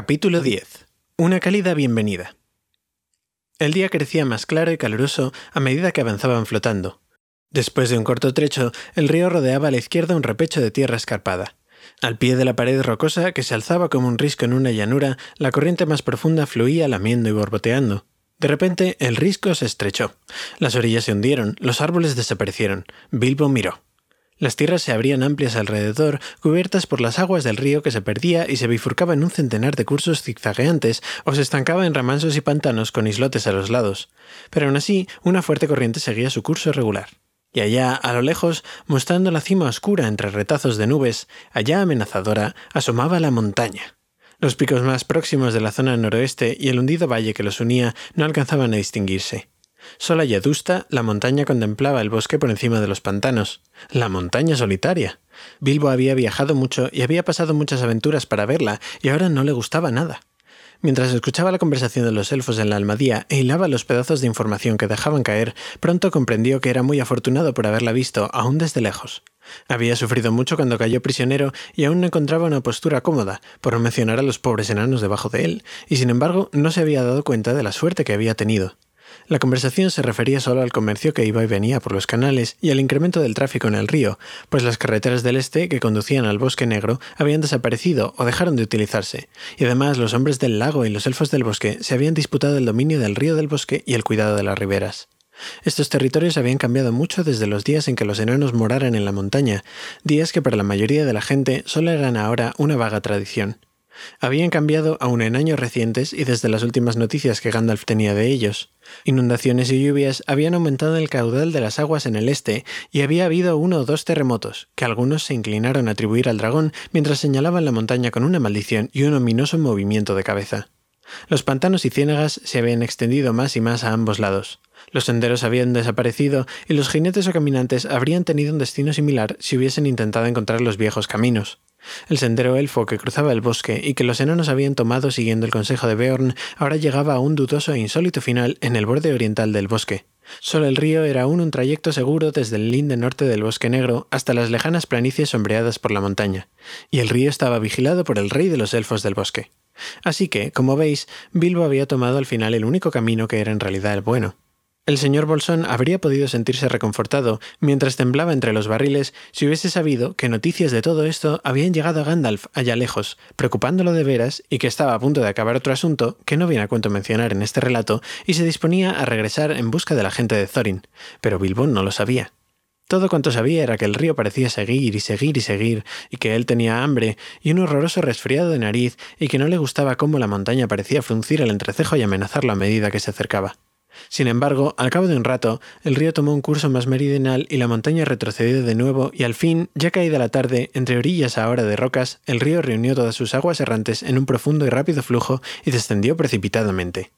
Capítulo 10. Una cálida bienvenida. El día crecía más claro y caluroso a medida que avanzaban flotando. Después de un corto trecho, el río rodeaba a la izquierda un repecho de tierra escarpada. Al pie de la pared rocosa, que se alzaba como un risco en una llanura, la corriente más profunda fluía lamiendo y borboteando. De repente, el risco se estrechó. Las orillas se hundieron, los árboles desaparecieron. Bilbo miró. Las tierras se abrían amplias alrededor, cubiertas por las aguas del río que se perdía y se bifurcaba en un centenar de cursos zigzagueantes o se estancaba en remansos y pantanos con islotes a los lados. Pero aún así, una fuerte corriente seguía su curso regular. Y allá, a lo lejos, mostrando la cima oscura entre retazos de nubes, allá amenazadora, asomaba la montaña. Los picos más próximos de la zona noroeste y el hundido valle que los unía no alcanzaban a distinguirse. Sola y adusta, la montaña contemplaba el bosque por encima de los pantanos. La montaña solitaria. Bilbo había viajado mucho y había pasado muchas aventuras para verla, y ahora no le gustaba nada. Mientras escuchaba la conversación de los elfos en la almadía e hilaba los pedazos de información que dejaban caer, pronto comprendió que era muy afortunado por haberla visto, aún desde lejos. Había sufrido mucho cuando cayó prisionero y aún no encontraba una postura cómoda, por no mencionar a los pobres enanos debajo de él, y sin embargo no se había dado cuenta de la suerte que había tenido. La conversación se refería solo al comercio que iba y venía por los canales y al incremento del tráfico en el río, pues las carreteras del este que conducían al bosque negro habían desaparecido o dejaron de utilizarse, y además los hombres del lago y los elfos del bosque se habían disputado el dominio del río del bosque y el cuidado de las riberas. Estos territorios habían cambiado mucho desde los días en que los enanos moraran en la montaña, días que para la mayoría de la gente solo eran ahora una vaga tradición. Habían cambiado aún en años recientes y desde las últimas noticias que Gandalf tenía de ellos. Inundaciones y lluvias habían aumentado el caudal de las aguas en el este y había habido uno o dos terremotos, que algunos se inclinaron a atribuir al dragón mientras señalaban la montaña con una maldición y un ominoso movimiento de cabeza. Los pantanos y ciénagas se habían extendido más y más a ambos lados. Los senderos habían desaparecido y los jinetes o caminantes habrían tenido un destino similar si hubiesen intentado encontrar los viejos caminos. El sendero elfo que cruzaba el bosque y que los enanos habían tomado siguiendo el consejo de Beorn ahora llegaba a un dudoso e insólito final en el borde oriental del bosque. Solo el río era aún un trayecto seguro desde el linde norte del bosque negro hasta las lejanas planicies sombreadas por la montaña, y el río estaba vigilado por el rey de los elfos del bosque. Así que, como veis, Bilbo había tomado al final el único camino que era en realidad el bueno. El señor Bolsón habría podido sentirse reconfortado mientras temblaba entre los barriles si hubiese sabido que noticias de todo esto habían llegado a Gandalf allá lejos, preocupándolo de veras y que estaba a punto de acabar otro asunto que no viene a cuento mencionar en este relato y se disponía a regresar en busca de la gente de Thorin. Pero Bilbo no lo sabía. Todo cuanto sabía era que el río parecía seguir y seguir y seguir, y que él tenía hambre y un horroroso resfriado de nariz, y que no le gustaba cómo la montaña parecía fruncir el entrecejo y amenazarlo a medida que se acercaba. Sin embargo, al cabo de un rato, el río tomó un curso más meridional y la montaña retrocedió de nuevo y al fin, ya caída la tarde, entre orillas ahora de rocas, el río reunió todas sus aguas errantes en un profundo y rápido flujo y descendió precipitadamente.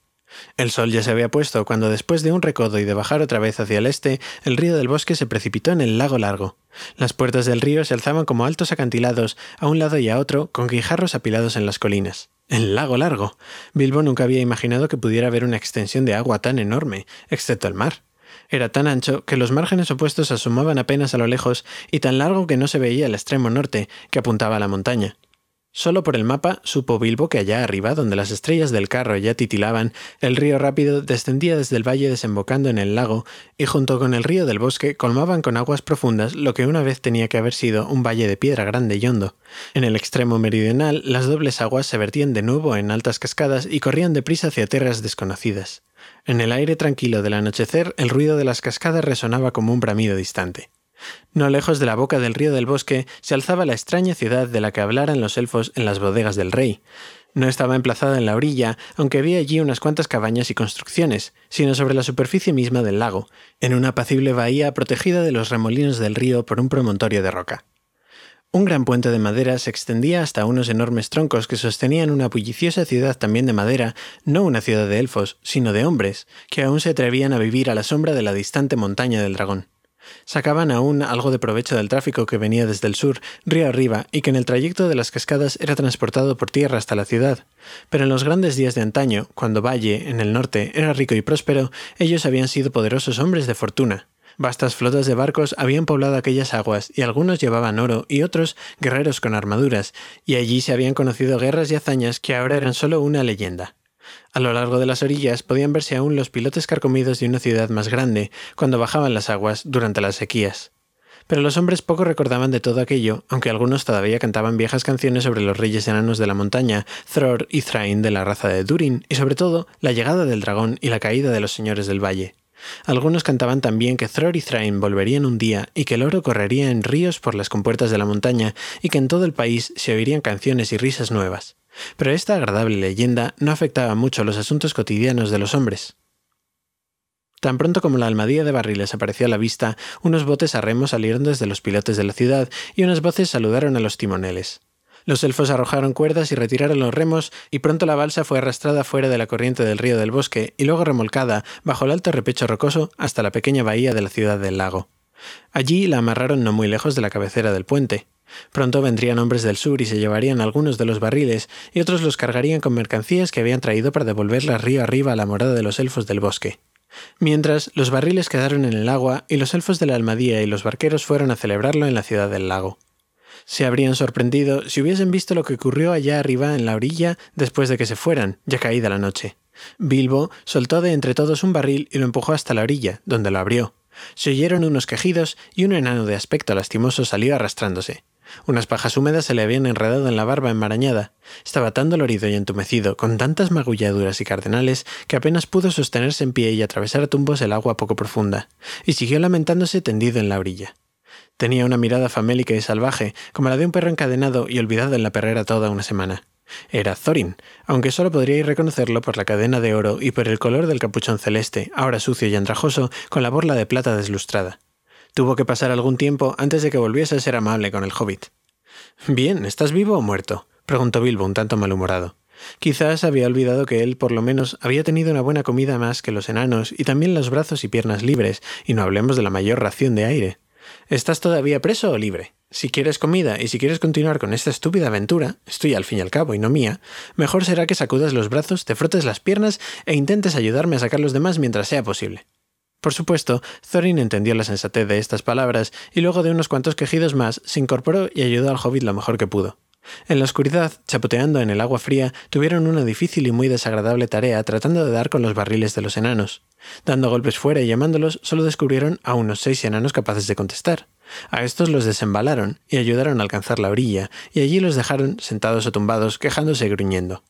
El sol ya se había puesto cuando después de un recodo y de bajar otra vez hacia el este, el río del bosque se precipitó en el lago largo. Las puertas del río se alzaban como altos acantilados a un lado y a otro con guijarros apilados en las colinas. El lago largo. Bilbo nunca había imaginado que pudiera haber una extensión de agua tan enorme, excepto el mar. Era tan ancho que los márgenes opuestos asomaban apenas a lo lejos y tan largo que no se veía el extremo norte, que apuntaba a la montaña. Solo por el mapa supo Bilbo que allá arriba, donde las estrellas del carro ya titilaban, el río rápido descendía desde el valle desembocando en el lago, y junto con el río del bosque colmaban con aguas profundas lo que una vez tenía que haber sido un valle de piedra grande y hondo. En el extremo meridional, las dobles aguas se vertían de nuevo en altas cascadas y corrían deprisa hacia tierras desconocidas. En el aire tranquilo del anochecer, el ruido de las cascadas resonaba como un bramido distante. No lejos de la boca del río del bosque se alzaba la extraña ciudad de la que hablaran los elfos en las bodegas del rey. No estaba emplazada en la orilla, aunque había allí unas cuantas cabañas y construcciones, sino sobre la superficie misma del lago, en una apacible bahía protegida de los remolinos del río por un promontorio de roca. Un gran puente de madera se extendía hasta unos enormes troncos que sostenían una bulliciosa ciudad también de madera, no una ciudad de elfos, sino de hombres, que aún se atrevían a vivir a la sombra de la distante montaña del dragón. Sacaban aún algo de provecho del tráfico que venía desde el sur, río arriba, y que en el trayecto de las cascadas era transportado por tierra hasta la ciudad. Pero en los grandes días de antaño, cuando Valle, en el norte, era rico y próspero, ellos habían sido poderosos hombres de fortuna. Vastas flotas de barcos habían poblado aquellas aguas y algunos llevaban oro y otros guerreros con armaduras, y allí se habían conocido guerras y hazañas que ahora eran solo una leyenda. A lo largo de las orillas podían verse aún los pilotes carcomidos de una ciudad más grande cuando bajaban las aguas durante las sequías. Pero los hombres poco recordaban de todo aquello, aunque algunos todavía cantaban viejas canciones sobre los reyes enanos de la montaña, Thror y Thrain de la raza de Durin, y sobre todo la llegada del dragón y la caída de los señores del valle. Algunos cantaban también que Thror y Thrain volverían un día y que el oro correría en ríos por las compuertas de la montaña y que en todo el país se oirían canciones y risas nuevas. Pero esta agradable leyenda no afectaba mucho los asuntos cotidianos de los hombres. Tan pronto como la almadía de barriles apareció a la vista, unos botes a remo salieron desde los pilotes de la ciudad y unas voces saludaron a los timoneles. Los elfos arrojaron cuerdas y retiraron los remos, y pronto la balsa fue arrastrada fuera de la corriente del río del bosque y luego remolcada bajo el alto repecho rocoso hasta la pequeña bahía de la ciudad del lago. Allí la amarraron no muy lejos de la cabecera del puente. Pronto vendrían hombres del sur y se llevarían algunos de los barriles, y otros los cargarían con mercancías que habían traído para devolverlas río arriba a la morada de los elfos del bosque. Mientras, los barriles quedaron en el agua y los elfos de la Almadía y los barqueros fueron a celebrarlo en la ciudad del lago. Se habrían sorprendido si hubiesen visto lo que ocurrió allá arriba en la orilla después de que se fueran, ya caída la noche. Bilbo soltó de entre todos un barril y lo empujó hasta la orilla, donde lo abrió. Se oyeron unos quejidos y un enano de aspecto lastimoso salió arrastrándose. Unas pajas húmedas se le habían enredado en la barba enmarañada. Estaba tan dolorido y entumecido, con tantas magulladuras y cardenales, que apenas pudo sostenerse en pie y atravesar a tumbos el agua poco profunda, y siguió lamentándose tendido en la orilla. Tenía una mirada famélica y salvaje, como la de un perro encadenado y olvidado en la perrera toda una semana. Era Thorin, aunque solo podríais reconocerlo por la cadena de oro y por el color del capuchón celeste, ahora sucio y andrajoso, con la borla de plata deslustrada. Tuvo que pasar algún tiempo antes de que volviese a ser amable con el hobbit. Bien, ¿estás vivo o muerto? preguntó Bilbo un tanto malhumorado. Quizás había olvidado que él, por lo menos, había tenido una buena comida más que los enanos y también los brazos y piernas libres, y no hablemos de la mayor ración de aire. ¿Estás todavía preso o libre? Si quieres comida y si quieres continuar con esta estúpida aventura, estoy al fin y al cabo y no mía, mejor será que sacudas los brazos, te frotes las piernas e intentes ayudarme a sacar los demás mientras sea posible. Por supuesto, Thorin entendió la sensatez de estas palabras y luego de unos cuantos quejidos más se incorporó y ayudó al hobbit lo mejor que pudo. En la oscuridad, chapoteando en el agua fría, tuvieron una difícil y muy desagradable tarea tratando de dar con los barriles de los enanos. Dando golpes fuera y llamándolos, solo descubrieron a unos seis enanos capaces de contestar. A estos los desembalaron y ayudaron a alcanzar la orilla, y allí los dejaron sentados o tumbados, quejándose y gruñendo.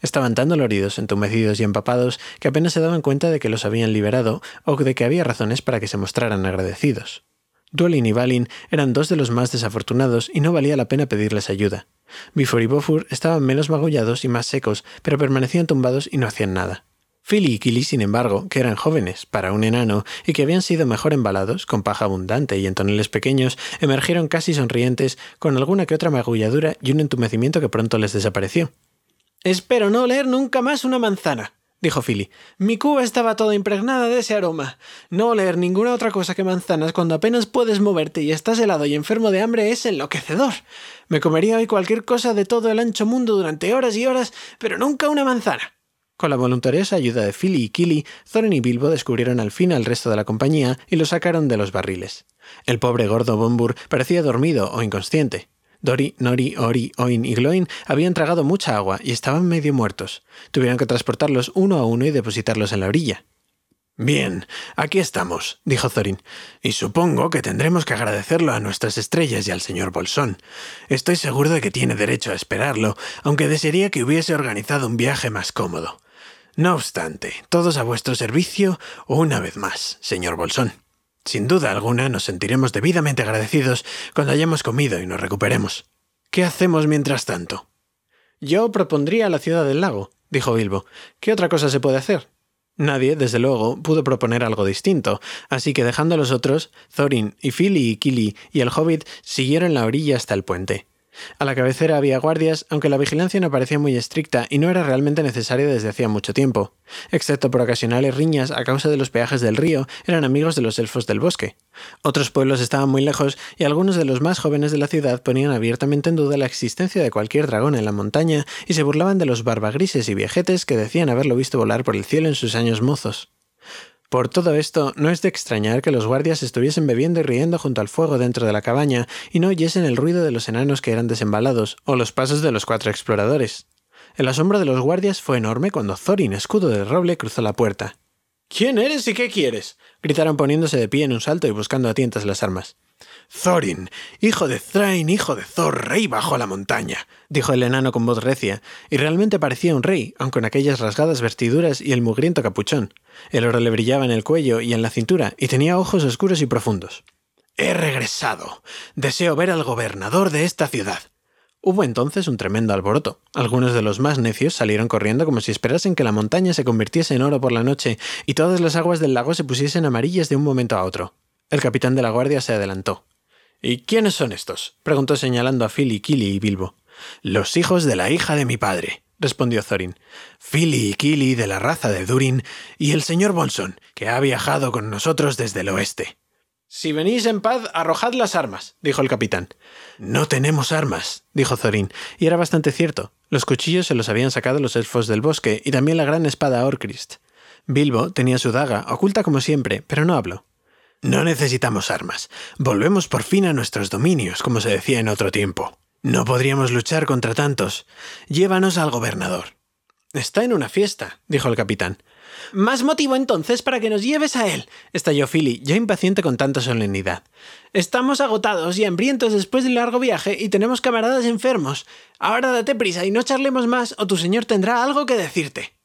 Estaban tan doloridos, entumecidos y empapados que apenas se daban cuenta de que los habían liberado o de que había razones para que se mostraran agradecidos. Duelin y Balin eran dos de los más desafortunados y no valía la pena pedirles ayuda. Bifor y Bofur estaban menos magullados y más secos, pero permanecían tumbados y no hacían nada. Philly y Kili, sin embargo, que eran jóvenes para un enano y que habían sido mejor embalados, con paja abundante y en toneles pequeños, emergieron casi sonrientes, con alguna que otra magulladura y un entumecimiento que pronto les desapareció. Espero no oler nunca más una manzana, dijo Philly. Mi cuba estaba toda impregnada de ese aroma. No oler ninguna otra cosa que manzanas cuando apenas puedes moverte y estás helado y enfermo de hambre es enloquecedor. Me comería hoy cualquier cosa de todo el ancho mundo durante horas y horas, pero nunca una manzana. Con la voluntariosa ayuda de Philly y Killy, Thorin y Bilbo descubrieron al fin al resto de la compañía y lo sacaron de los barriles. El pobre gordo Bombur parecía dormido o inconsciente. Dori, Nori, Ori, Oin y Gloin habían tragado mucha agua y estaban medio muertos. Tuvieron que transportarlos uno a uno y depositarlos en la orilla. Bien, aquí estamos, dijo Thorin, y supongo que tendremos que agradecerlo a nuestras estrellas y al señor Bolsón. Estoy seguro de que tiene derecho a esperarlo, aunque desearía que hubiese organizado un viaje más cómodo. No obstante, todos a vuestro servicio una vez más, señor Bolsón. Sin duda alguna nos sentiremos debidamente agradecidos cuando hayamos comido y nos recuperemos. ¿Qué hacemos mientras tanto? Yo propondría la ciudad del lago, dijo Bilbo. ¿Qué otra cosa se puede hacer? Nadie, desde luego, pudo proponer algo distinto, así que dejando a los otros, Thorin y Philly y Kili y el hobbit siguieron la orilla hasta el puente. A la cabecera había guardias, aunque la vigilancia no parecía muy estricta y no era realmente necesaria desde hacía mucho tiempo. Excepto por ocasionales riñas a causa de los peajes del río, eran amigos de los elfos del bosque. Otros pueblos estaban muy lejos y algunos de los más jóvenes de la ciudad ponían abiertamente en duda la existencia de cualquier dragón en la montaña y se burlaban de los barbagrises y viejetes que decían haberlo visto volar por el cielo en sus años mozos. Por todo esto, no es de extrañar que los guardias estuviesen bebiendo y riendo junto al fuego dentro de la cabaña y no oyesen el ruido de los enanos que eran desembalados o los pasos de los cuatro exploradores. El asombro de los guardias fue enorme cuando Thorin, escudo de roble, cruzó la puerta. ¿Quién eres y qué quieres? gritaron poniéndose de pie en un salto y buscando a tientas las armas. Thorin, hijo de Thrain, hijo de Thor, rey bajo la montaña, dijo el enano con voz recia, y realmente parecía un rey, aunque con aquellas rasgadas vestiduras y el mugriento capuchón. El oro le brillaba en el cuello y en la cintura, y tenía ojos oscuros y profundos. He regresado. Deseo ver al gobernador de esta ciudad. Hubo entonces un tremendo alboroto. Algunos de los más necios salieron corriendo como si esperasen que la montaña se convirtiese en oro por la noche y todas las aguas del lago se pusiesen amarillas de un momento a otro. El capitán de la guardia se adelantó. ¿Y quiénes son estos? preguntó señalando a Philly, Kili y Bilbo. Los hijos de la hija de mi padre, respondió Thorin. Philly y Kili de la raza de Durin y el señor Bonson, que ha viajado con nosotros desde el oeste. Si venís en paz, arrojad las armas, dijo el capitán. No tenemos armas, dijo Thorin, y era bastante cierto. Los cuchillos se los habían sacado los elfos del bosque y también la gran espada Orcrist. Bilbo tenía su daga, oculta como siempre, pero no habló. No necesitamos armas. Volvemos por fin a nuestros dominios, como se decía en otro tiempo. No podríamos luchar contra tantos. Llévanos al gobernador. Está en una fiesta, dijo el capitán. Más motivo entonces para que nos lleves a él, estalló Philly, ya impaciente con tanta solemnidad. Estamos agotados y hambrientos después del largo viaje y tenemos camaradas enfermos. Ahora date prisa y no charlemos más o tu señor tendrá algo que decirte.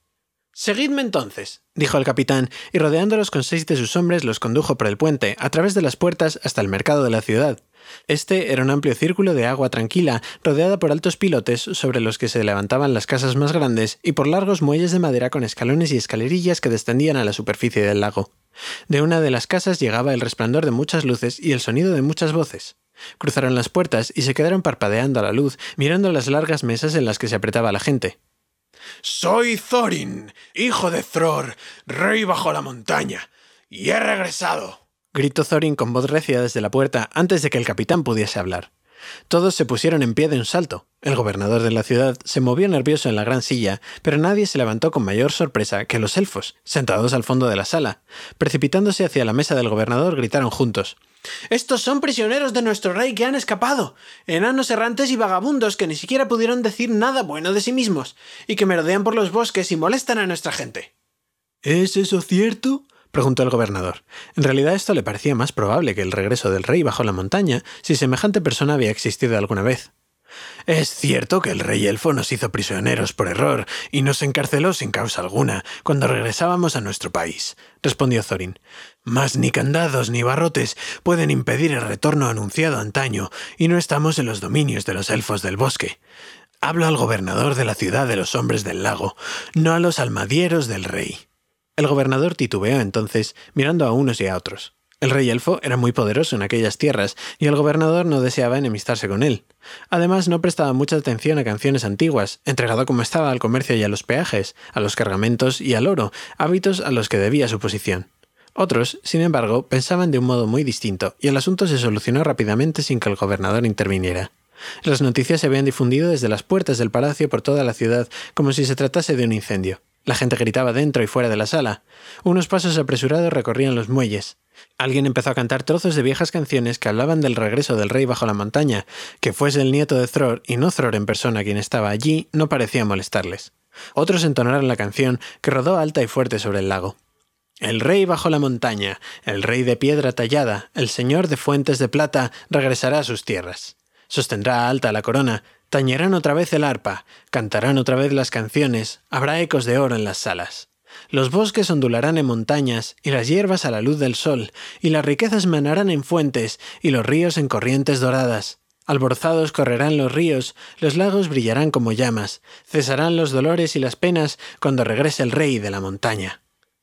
Seguidme entonces, dijo el capitán, y rodeándolos con seis de sus hombres los condujo por el puente, a través de las puertas hasta el mercado de la ciudad. Este era un amplio círculo de agua tranquila, rodeada por altos pilotes sobre los que se levantaban las casas más grandes y por largos muelles de madera con escalones y escalerillas que descendían a la superficie del lago. De una de las casas llegaba el resplandor de muchas luces y el sonido de muchas voces. Cruzaron las puertas y se quedaron parpadeando a la luz, mirando las largas mesas en las que se apretaba la gente. Soy Thorin, hijo de Thror, rey bajo la montaña, y he regresado. gritó Thorin con voz recia desde la puerta antes de que el capitán pudiese hablar. Todos se pusieron en pie de un salto. El gobernador de la ciudad se movió nervioso en la gran silla, pero nadie se levantó con mayor sorpresa que los elfos, sentados al fondo de la sala. Precipitándose hacia la mesa del gobernador, gritaron juntos estos son prisioneros de nuestro rey que han escapado, enanos errantes y vagabundos que ni siquiera pudieron decir nada bueno de sí mismos, y que merodean por los bosques y molestan a nuestra gente. ¿Es eso cierto? Preguntó el gobernador. En realidad esto le parecía más probable que el regreso del rey bajo la montaña, si semejante persona había existido alguna vez. Es cierto que el rey elfo nos hizo prisioneros por error y nos encarceló sin causa alguna cuando regresábamos a nuestro país, respondió Thorin. Mas ni candados ni barrotes pueden impedir el retorno anunciado antaño, y no estamos en los dominios de los elfos del bosque. Hablo al gobernador de la ciudad de los hombres del lago, no a los almadieros del rey. El gobernador titubeó entonces, mirando a unos y a otros. El rey elfo era muy poderoso en aquellas tierras, y el gobernador no deseaba enemistarse con él. Además, no prestaba mucha atención a canciones antiguas, entregado como estaba al comercio y a los peajes, a los cargamentos y al oro, hábitos a los que debía su posición. Otros, sin embargo, pensaban de un modo muy distinto, y el asunto se solucionó rápidamente sin que el gobernador interviniera. Las noticias se habían difundido desde las puertas del palacio por toda la ciudad, como si se tratase de un incendio. La gente gritaba dentro y fuera de la sala. Unos pasos apresurados recorrían los muelles. Alguien empezó a cantar trozos de viejas canciones que hablaban del regreso del rey bajo la montaña, que fuese el nieto de Thror y no Thror en persona quien estaba allí, no parecía molestarles. Otros entonaron la canción, que rodó alta y fuerte sobre el lago. El rey bajo la montaña, el rey de piedra tallada, el señor de fuentes de plata, regresará a sus tierras. Sostendrá alta la corona, tañerán otra vez el arpa, cantarán otra vez las canciones, habrá ecos de oro en las salas. Los bosques ondularán en montañas, y las hierbas a la luz del sol, y las riquezas manarán en fuentes, y los ríos en corrientes doradas. Alborozados correrán los ríos, los lagos brillarán como llamas, cesarán los dolores y las penas cuando regrese el rey de la montaña.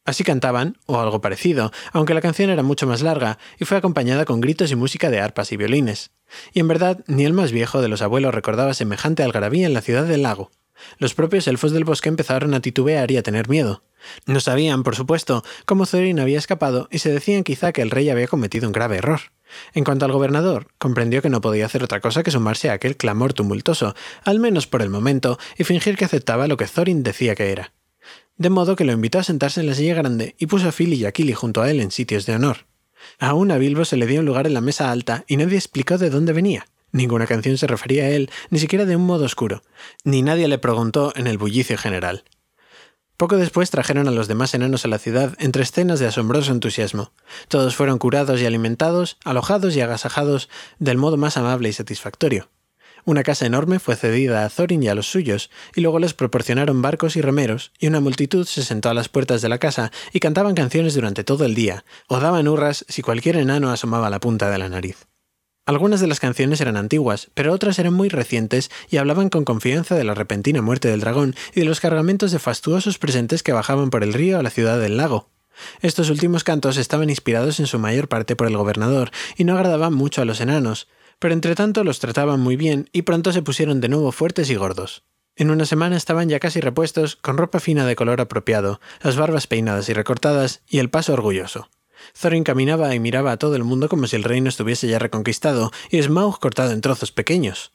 Así cantaban, o algo parecido, aunque la canción era mucho más larga y fue acompañada con gritos y música de arpas y violines. Y en verdad, ni el más viejo de los abuelos recordaba semejante algarabía en la ciudad del lago. Los propios elfos del bosque empezaron a titubear y a tener miedo. No sabían, por supuesto, cómo Thorin había escapado y se decían quizá que el rey había cometido un grave error. En cuanto al gobernador, comprendió que no podía hacer otra cosa que sumarse a aquel clamor tumultuoso, al menos por el momento, y fingir que aceptaba lo que Thorin decía que era. De modo que lo invitó a sentarse en la silla grande y puso a Phil y a Killy junto a él en sitios de honor. Aún a Bilbo se le dio un lugar en la mesa alta y nadie explicó de dónde venía. Ninguna canción se refería a él, ni siquiera de un modo oscuro, ni nadie le preguntó en el bullicio general. Poco después trajeron a los demás enanos a la ciudad entre escenas de asombroso entusiasmo. Todos fueron curados y alimentados, alojados y agasajados del modo más amable y satisfactorio. Una casa enorme fue cedida a Thorin y a los suyos, y luego les proporcionaron barcos y remeros, y una multitud se sentó a las puertas de la casa y cantaban canciones durante todo el día, o daban hurras si cualquier enano asomaba la punta de la nariz. Algunas de las canciones eran antiguas, pero otras eran muy recientes y hablaban con confianza de la repentina muerte del dragón y de los cargamentos de fastuosos presentes que bajaban por el río a la ciudad del lago. Estos últimos cantos estaban inspirados en su mayor parte por el gobernador y no agradaban mucho a los enanos, pero entre tanto los trataban muy bien y pronto se pusieron de nuevo fuertes y gordos. En una semana estaban ya casi repuestos, con ropa fina de color apropiado, las barbas peinadas y recortadas y el paso orgulloso. Thorin caminaba y miraba a todo el mundo como si el reino estuviese ya reconquistado y Smaug cortado en trozos pequeños.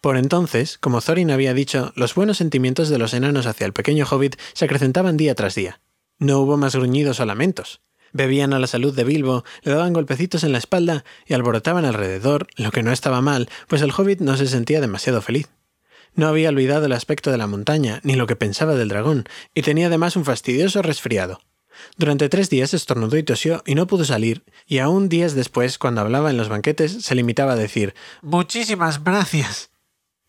Por entonces, como Thorin había dicho, los buenos sentimientos de los enanos hacia el pequeño hobbit se acrecentaban día tras día. No hubo más gruñidos o lamentos. Bebían a la salud de Bilbo, le daban golpecitos en la espalda y alborotaban alrededor, lo que no estaba mal, pues el hobbit no se sentía demasiado feliz. No había olvidado el aspecto de la montaña, ni lo que pensaba del dragón, y tenía además un fastidioso resfriado. Durante tres días estornudó y tosió y no pudo salir, y aún días después, cuando hablaba en los banquetes, se limitaba a decir Muchísimas gracias.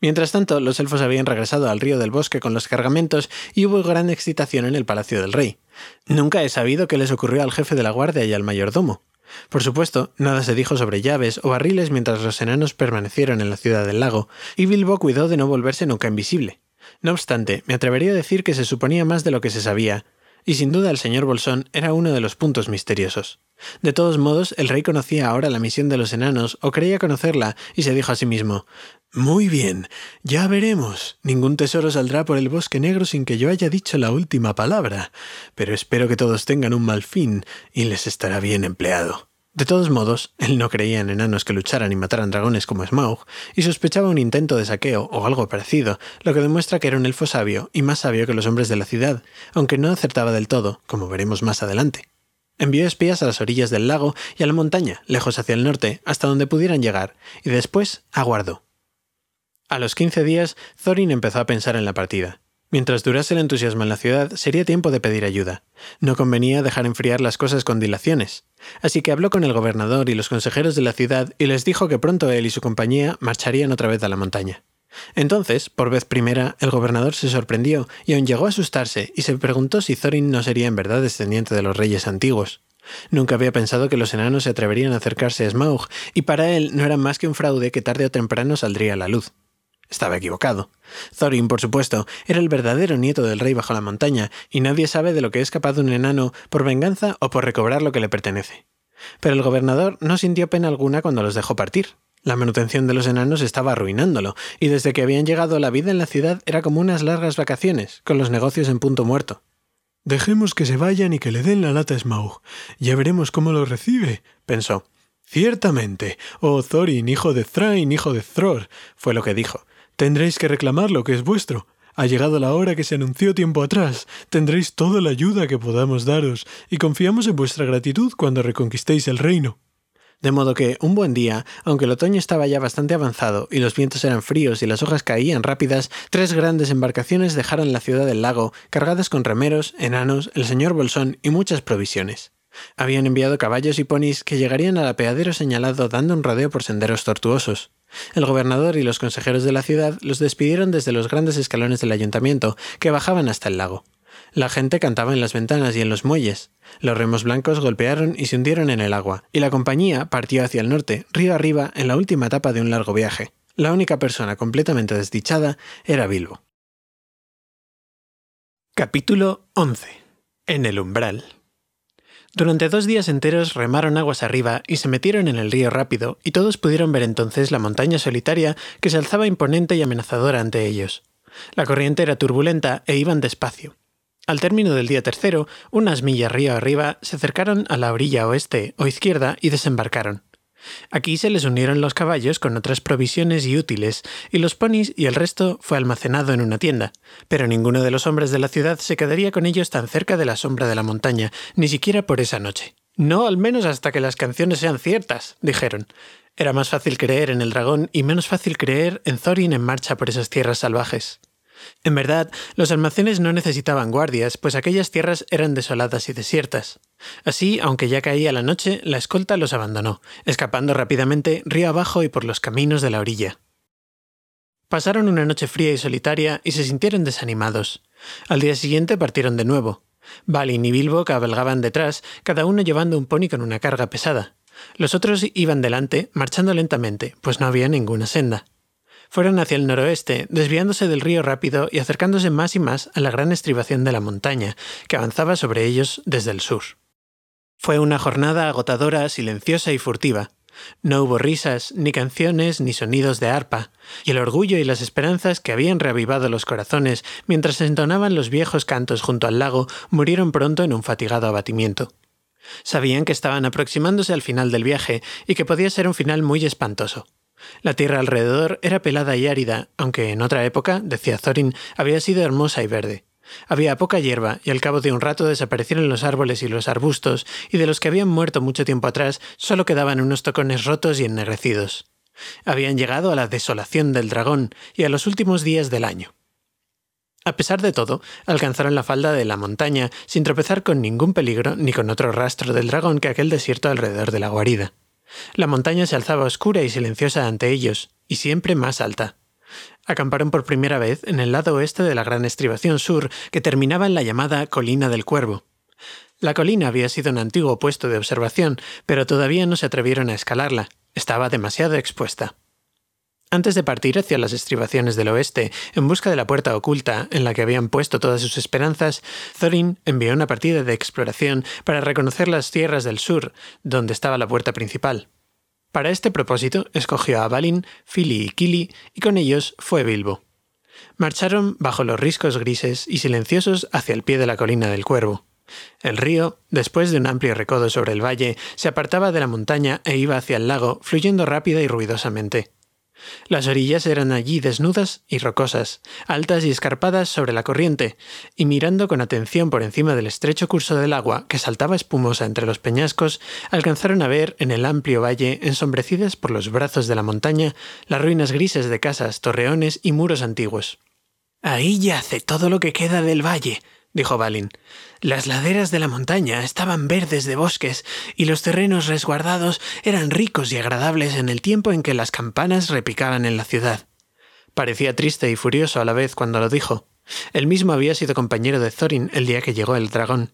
Mientras tanto, los elfos habían regresado al río del bosque con los cargamentos y hubo gran excitación en el palacio del rey. Nunca he sabido qué les ocurrió al jefe de la guardia y al mayordomo. Por supuesto, nada se dijo sobre llaves o barriles mientras los enanos permanecieron en la ciudad del lago, y Bilbo cuidó de no volverse nunca invisible. No obstante, me atrevería a decir que se suponía más de lo que se sabía, y sin duda el señor Bolsón era uno de los puntos misteriosos. De todos modos, el rey conocía ahora la misión de los enanos, o creía conocerla, y se dijo a sí mismo Muy bien, ya veremos. Ningún tesoro saldrá por el bosque negro sin que yo haya dicho la última palabra, pero espero que todos tengan un mal fin, y les estará bien empleado. De todos modos, él no creía en enanos que lucharan y mataran dragones como Smaug, y sospechaba un intento de saqueo o algo parecido, lo que demuestra que era un elfo sabio y más sabio que los hombres de la ciudad, aunque no acertaba del todo, como veremos más adelante. Envió espías a las orillas del lago y a la montaña, lejos hacia el norte, hasta donde pudieran llegar, y después aguardó. A los quince días, Thorin empezó a pensar en la partida. Mientras durase el entusiasmo en la ciudad, sería tiempo de pedir ayuda. No convenía dejar enfriar las cosas con dilaciones. Así que habló con el gobernador y los consejeros de la ciudad y les dijo que pronto él y su compañía marcharían otra vez a la montaña. Entonces, por vez primera, el gobernador se sorprendió y aun llegó a asustarse y se preguntó si Thorin no sería en verdad descendiente de los reyes antiguos. Nunca había pensado que los enanos se atreverían a acercarse a Smaug, y para él no era más que un fraude que tarde o temprano saldría a la luz. Estaba equivocado. Thorin, por supuesto, era el verdadero nieto del rey bajo la montaña, y nadie sabe de lo que es capaz un enano por venganza o por recobrar lo que le pertenece. Pero el gobernador no sintió pena alguna cuando los dejó partir. La manutención de los enanos estaba arruinándolo, y desde que habían llegado la vida en la ciudad era como unas largas vacaciones, con los negocios en punto muerto. Dejemos que se vayan y que le den la lata a Smaug. Ya veremos cómo lo recibe, pensó. Ciertamente. Oh Thorin, hijo de Thrain, hijo de Thror, fue lo que dijo. Tendréis que reclamar lo que es vuestro. Ha llegado la hora que se anunció tiempo atrás. Tendréis toda la ayuda que podamos daros, y confiamos en vuestra gratitud cuando reconquistéis el reino. De modo que, un buen día, aunque el otoño estaba ya bastante avanzado y los vientos eran fríos y las hojas caían rápidas, tres grandes embarcaciones dejaron la ciudad del lago, cargadas con remeros, enanos, el señor Bolsón y muchas provisiones. Habían enviado caballos y ponis que llegarían al apeadero señalado dando un rodeo por senderos tortuosos. El gobernador y los consejeros de la ciudad los despidieron desde los grandes escalones del ayuntamiento, que bajaban hasta el lago. La gente cantaba en las ventanas y en los muelles. Los remos blancos golpearon y se hundieron en el agua, y la compañía partió hacia el norte, río arriba, en la última etapa de un largo viaje. La única persona completamente desdichada era Bilbo. Capítulo 11. En el umbral. Durante dos días enteros remaron aguas arriba y se metieron en el río rápido, y todos pudieron ver entonces la montaña solitaria que se alzaba imponente y amenazadora ante ellos. La corriente era turbulenta e iban despacio. Al término del día tercero, unas millas río arriba se acercaron a la orilla oeste o izquierda y desembarcaron. Aquí se les unieron los caballos con otras provisiones y útiles, y los ponis y el resto fue almacenado en una tienda, pero ninguno de los hombres de la ciudad se quedaría con ellos tan cerca de la sombra de la montaña, ni siquiera por esa noche. No al menos hasta que las canciones sean ciertas, dijeron. Era más fácil creer en el dragón y menos fácil creer en Thorin en marcha por esas tierras salvajes. En verdad, los almacenes no necesitaban guardias, pues aquellas tierras eran desoladas y desiertas. Así, aunque ya caía la noche, la escolta los abandonó, escapando rápidamente río abajo y por los caminos de la orilla. Pasaron una noche fría y solitaria y se sintieron desanimados. Al día siguiente partieron de nuevo. Balin y Bilbo cabalgaban detrás, cada uno llevando un pony con una carga pesada. Los otros iban delante, marchando lentamente, pues no había ninguna senda. Fueron hacia el noroeste, desviándose del río rápido y acercándose más y más a la gran estribación de la montaña, que avanzaba sobre ellos desde el sur. Fue una jornada agotadora, silenciosa y furtiva. No hubo risas, ni canciones, ni sonidos de arpa, y el orgullo y las esperanzas que habían reavivado los corazones mientras entonaban los viejos cantos junto al lago murieron pronto en un fatigado abatimiento. Sabían que estaban aproximándose al final del viaje y que podía ser un final muy espantoso. La tierra alrededor era pelada y árida, aunque en otra época, decía Thorin, había sido hermosa y verde. Había poca hierba, y al cabo de un rato desaparecieron los árboles y los arbustos, y de los que habían muerto mucho tiempo atrás solo quedaban unos tocones rotos y ennegrecidos. Habían llegado a la desolación del dragón y a los últimos días del año. A pesar de todo, alcanzaron la falda de la montaña sin tropezar con ningún peligro ni con otro rastro del dragón que aquel desierto alrededor de la guarida. La montaña se alzaba oscura y silenciosa ante ellos, y siempre más alta. Acamparon por primera vez en el lado oeste de la gran estribación sur que terminaba en la llamada Colina del Cuervo. La colina había sido un antiguo puesto de observación, pero todavía no se atrevieron a escalarla. Estaba demasiado expuesta. Antes de partir hacia las estribaciones del oeste, en busca de la puerta oculta en la que habían puesto todas sus esperanzas, Thorin envió una partida de exploración para reconocer las tierras del sur, donde estaba la puerta principal. Para este propósito, escogió a Balin, Fili y Kili, y con ellos fue Bilbo. Marcharon bajo los riscos grises y silenciosos hacia el pie de la colina del Cuervo. El río, después de un amplio recodo sobre el valle, se apartaba de la montaña e iba hacia el lago, fluyendo rápida y ruidosamente. Las orillas eran allí desnudas y rocosas, altas y escarpadas sobre la corriente, y mirando con atención por encima del estrecho curso del agua que saltaba espumosa entre los peñascos, alcanzaron a ver en el amplio valle, ensombrecidas por los brazos de la montaña, las ruinas grises de casas, torreones y muros antiguos. Ahí yace todo lo que queda del valle, dijo Balin. Las laderas de la montaña estaban verdes de bosques y los terrenos resguardados eran ricos y agradables en el tiempo en que las campanas repicaban en la ciudad. Parecía triste y furioso a la vez cuando lo dijo. Él mismo había sido compañero de Thorin el día que llegó el dragón.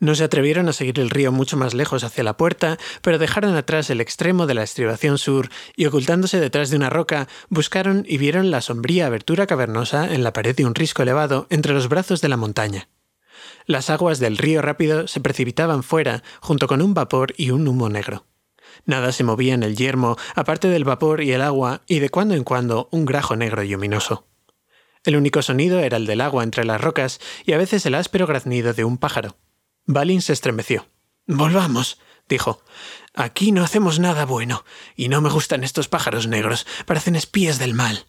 No se atrevieron a seguir el río mucho más lejos hacia la puerta, pero dejaron atrás el extremo de la estribación sur y ocultándose detrás de una roca, buscaron y vieron la sombría abertura cavernosa en la pared de un risco elevado entre los brazos de la montaña. Las aguas del río rápido se precipitaban fuera, junto con un vapor y un humo negro. Nada se movía en el yermo, aparte del vapor y el agua, y de cuando en cuando un grajo negro y luminoso. El único sonido era el del agua entre las rocas y a veces el áspero graznido de un pájaro. Balin se estremeció. Volvamos, dijo. Aquí no hacemos nada bueno, y no me gustan estos pájaros negros, parecen espías del mal.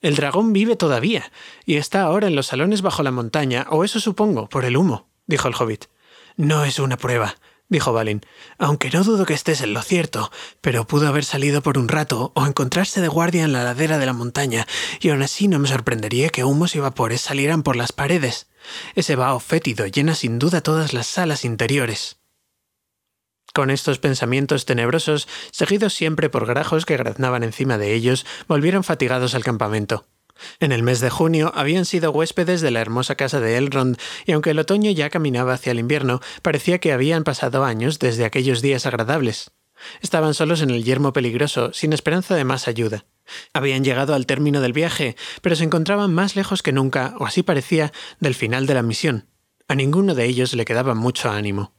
El dragón vive todavía, y está ahora en los salones bajo la montaña, o eso supongo, por el humo, dijo el hobbit. No es una prueba, dijo Balin, aunque no dudo que estés en lo cierto, pero pudo haber salido por un rato o encontrarse de guardia en la ladera de la montaña, y aún así no me sorprendería que humos y vapores salieran por las paredes. Ese vaho fétido llena sin duda todas las salas interiores. Con estos pensamientos tenebrosos, seguidos siempre por grajos que graznaban encima de ellos, volvieron fatigados al campamento. En el mes de junio habían sido huéspedes de la hermosa casa de Elrond, y aunque el otoño ya caminaba hacia el invierno, parecía que habían pasado años desde aquellos días agradables. Estaban solos en el yermo peligroso, sin esperanza de más ayuda. Habían llegado al término del viaje, pero se encontraban más lejos que nunca, o así parecía, del final de la misión. A ninguno de ellos le quedaba mucho ánimo.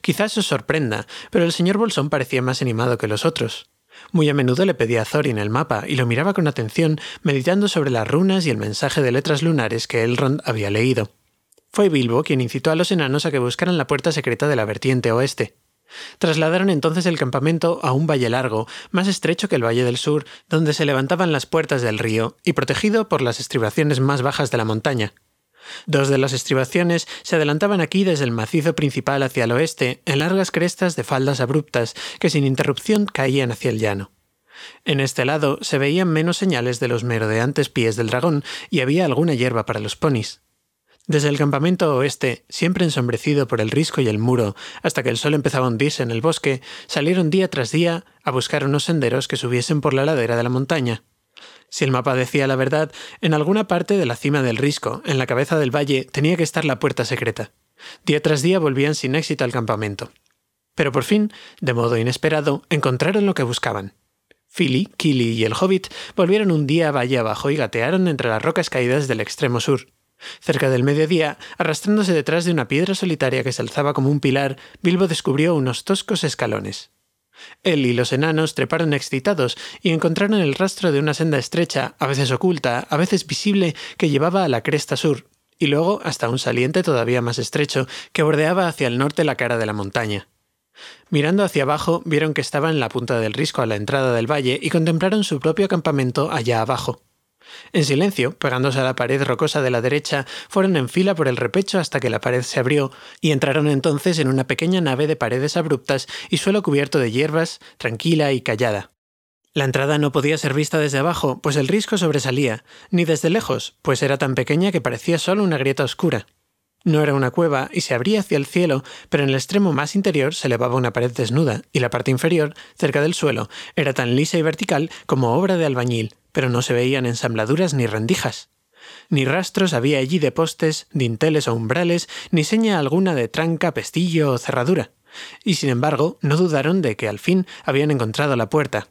Quizás os sorprenda, pero el señor Bolsón parecía más animado que los otros. Muy a menudo le pedía a Thorin el mapa y lo miraba con atención, meditando sobre las runas y el mensaje de letras lunares que Elrond había leído. Fue Bilbo quien incitó a los enanos a que buscaran la puerta secreta de la vertiente oeste. Trasladaron entonces el campamento a un valle largo, más estrecho que el Valle del Sur, donde se levantaban las puertas del río y protegido por las estribaciones más bajas de la montaña. Dos de las estribaciones se adelantaban aquí desde el macizo principal hacia el oeste, en largas crestas de faldas abruptas que sin interrupción caían hacia el llano. En este lado se veían menos señales de los merodeantes pies del dragón y había alguna hierba para los ponis. Desde el campamento oeste, siempre ensombrecido por el risco y el muro, hasta que el sol empezaba a hundirse en el bosque, salieron día tras día a buscar unos senderos que subiesen por la ladera de la montaña. Si el mapa decía la verdad, en alguna parte de la cima del risco, en la cabeza del valle, tenía que estar la puerta secreta. Día tras día volvían sin éxito al campamento. Pero por fin, de modo inesperado, encontraron lo que buscaban. Philly, Killy y el hobbit volvieron un día valle abajo y gatearon entre las rocas caídas del extremo sur. Cerca del mediodía, arrastrándose detrás de una piedra solitaria que se alzaba como un pilar, Bilbo descubrió unos toscos escalones. Él y los enanos treparon excitados y encontraron el rastro de una senda estrecha, a veces oculta, a veces visible, que llevaba a la cresta sur, y luego hasta un saliente todavía más estrecho que bordeaba hacia el norte la cara de la montaña. Mirando hacia abajo, vieron que estaba en la punta del risco a la entrada del valle y contemplaron su propio campamento allá abajo. En silencio, pegándose a la pared rocosa de la derecha, fueron en fila por el repecho hasta que la pared se abrió y entraron entonces en una pequeña nave de paredes abruptas y suelo cubierto de hierbas, tranquila y callada. La entrada no podía ser vista desde abajo, pues el risco sobresalía, ni desde lejos, pues era tan pequeña que parecía solo una grieta oscura. No era una cueva y se abría hacia el cielo, pero en el extremo más interior se elevaba una pared desnuda, y la parte inferior, cerca del suelo, era tan lisa y vertical como obra de albañil, pero no se veían ensambladuras ni rendijas. Ni rastros había allí de postes, dinteles o umbrales, ni seña alguna de tranca, pestillo o cerradura. Y sin embargo, no dudaron de que al fin habían encontrado la puerta.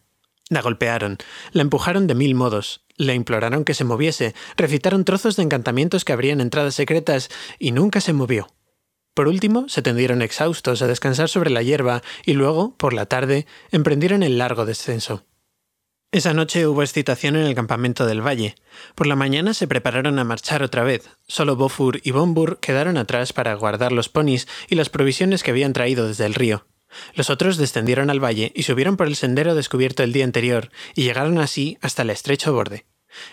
La golpearon, la empujaron de mil modos, le imploraron que se moviese, recitaron trozos de encantamientos que abrían entradas secretas, y nunca se movió. Por último, se tendieron exhaustos a descansar sobre la hierba y luego, por la tarde, emprendieron el largo descenso. Esa noche hubo excitación en el campamento del valle. Por la mañana se prepararon a marchar otra vez. Solo Bofur y Bombur quedaron atrás para guardar los ponis y las provisiones que habían traído desde el río. Los otros descendieron al valle y subieron por el sendero descubierto el día anterior, y llegaron así hasta el estrecho borde.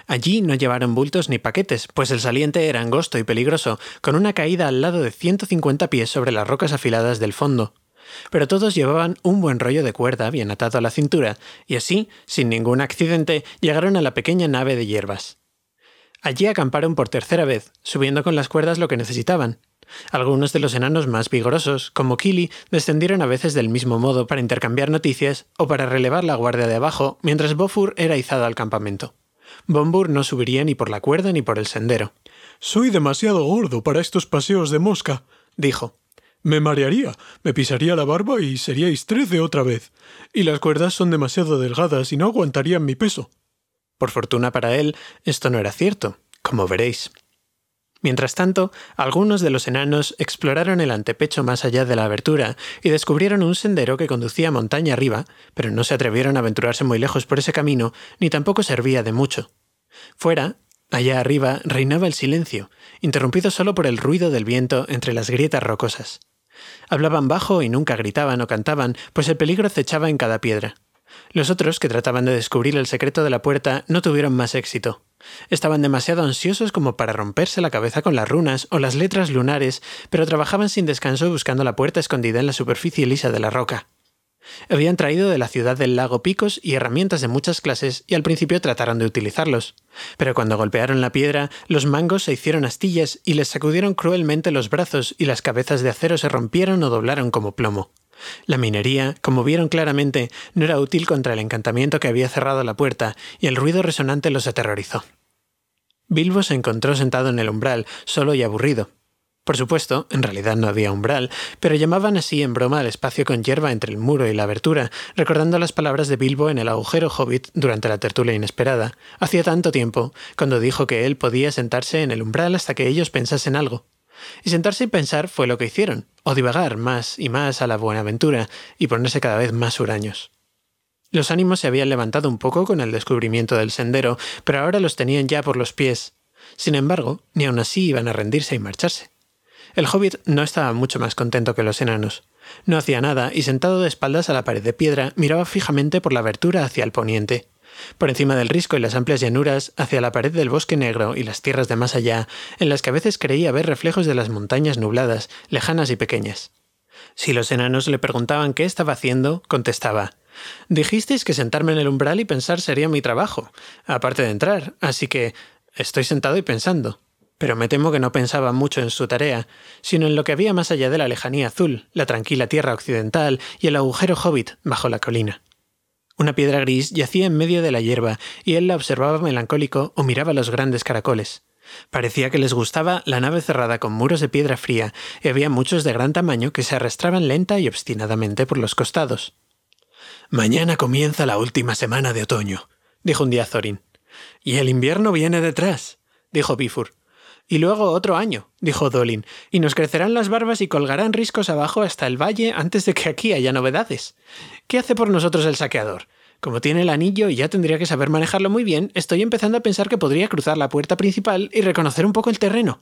Allí no llevaron bultos ni paquetes, pues el saliente era angosto y peligroso, con una caída al lado de 150 pies sobre las rocas afiladas del fondo pero todos llevaban un buen rollo de cuerda bien atado a la cintura, y así, sin ningún accidente, llegaron a la pequeña nave de hierbas. Allí acamparon por tercera vez, subiendo con las cuerdas lo que necesitaban. Algunos de los enanos más vigorosos, como Kili, descendieron a veces del mismo modo para intercambiar noticias o para relevar la guardia de abajo, mientras Bofur era izado al campamento. Bombur no subiría ni por la cuerda ni por el sendero. Soy demasiado gordo para estos paseos de mosca, dijo. Me marearía, me pisaría la barba y seríais trece otra vez. Y las cuerdas son demasiado delgadas y no aguantarían mi peso. Por fortuna para él, esto no era cierto, como veréis. Mientras tanto, algunos de los enanos exploraron el antepecho más allá de la abertura y descubrieron un sendero que conducía montaña arriba, pero no se atrevieron a aventurarse muy lejos por ese camino, ni tampoco servía de mucho. Fuera, allá arriba, reinaba el silencio, interrumpido solo por el ruido del viento entre las grietas rocosas. Hablaban bajo y nunca gritaban o cantaban, pues el peligro acechaba en cada piedra. Los otros, que trataban de descubrir el secreto de la puerta, no tuvieron más éxito. Estaban demasiado ansiosos como para romperse la cabeza con las runas o las letras lunares, pero trabajaban sin descanso buscando la puerta escondida en la superficie lisa de la roca. Habían traído de la ciudad del lago picos y herramientas de muchas clases y al principio trataron de utilizarlos. Pero cuando golpearon la piedra, los mangos se hicieron astillas y les sacudieron cruelmente los brazos y las cabezas de acero se rompieron o doblaron como plomo. La minería, como vieron claramente, no era útil contra el encantamiento que había cerrado la puerta, y el ruido resonante los aterrorizó. Bilbo se encontró sentado en el umbral, solo y aburrido. Por supuesto, en realidad no había umbral, pero llamaban así en broma al espacio con hierba entre el muro y la abertura, recordando las palabras de Bilbo en el agujero hobbit durante la tertulia inesperada, hacía tanto tiempo, cuando dijo que él podía sentarse en el umbral hasta que ellos pensasen algo. Y sentarse y pensar fue lo que hicieron, o divagar más y más a la buena aventura, y ponerse cada vez más huraños. Los ánimos se habían levantado un poco con el descubrimiento del sendero, pero ahora los tenían ya por los pies. Sin embargo, ni aun así iban a rendirse y marcharse. El hobbit no estaba mucho más contento que los enanos. No hacía nada y sentado de espaldas a la pared de piedra miraba fijamente por la abertura hacia el poniente. Por encima del risco y las amplias llanuras, hacia la pared del bosque negro y las tierras de más allá, en las que a veces creía ver reflejos de las montañas nubladas, lejanas y pequeñas. Si los enanos le preguntaban qué estaba haciendo, contestaba Dijisteis que sentarme en el umbral y pensar sería mi trabajo, aparte de entrar, así que estoy sentado y pensando. Pero me temo que no pensaba mucho en su tarea, sino en lo que había más allá de la lejanía azul, la tranquila tierra occidental y el agujero hobbit bajo la colina. Una piedra gris yacía en medio de la hierba y él la observaba melancólico o miraba los grandes caracoles. Parecía que les gustaba la nave cerrada con muros de piedra fría y había muchos de gran tamaño que se arrastraban lenta y obstinadamente por los costados. Mañana comienza la última semana de otoño, dijo un día Thorin. Y el invierno viene detrás, dijo Bifur. Y luego otro año, dijo Dolin, y nos crecerán las barbas y colgarán riscos abajo hasta el valle antes de que aquí haya novedades. ¿Qué hace por nosotros el saqueador? Como tiene el anillo y ya tendría que saber manejarlo muy bien, estoy empezando a pensar que podría cruzar la puerta principal y reconocer un poco el terreno.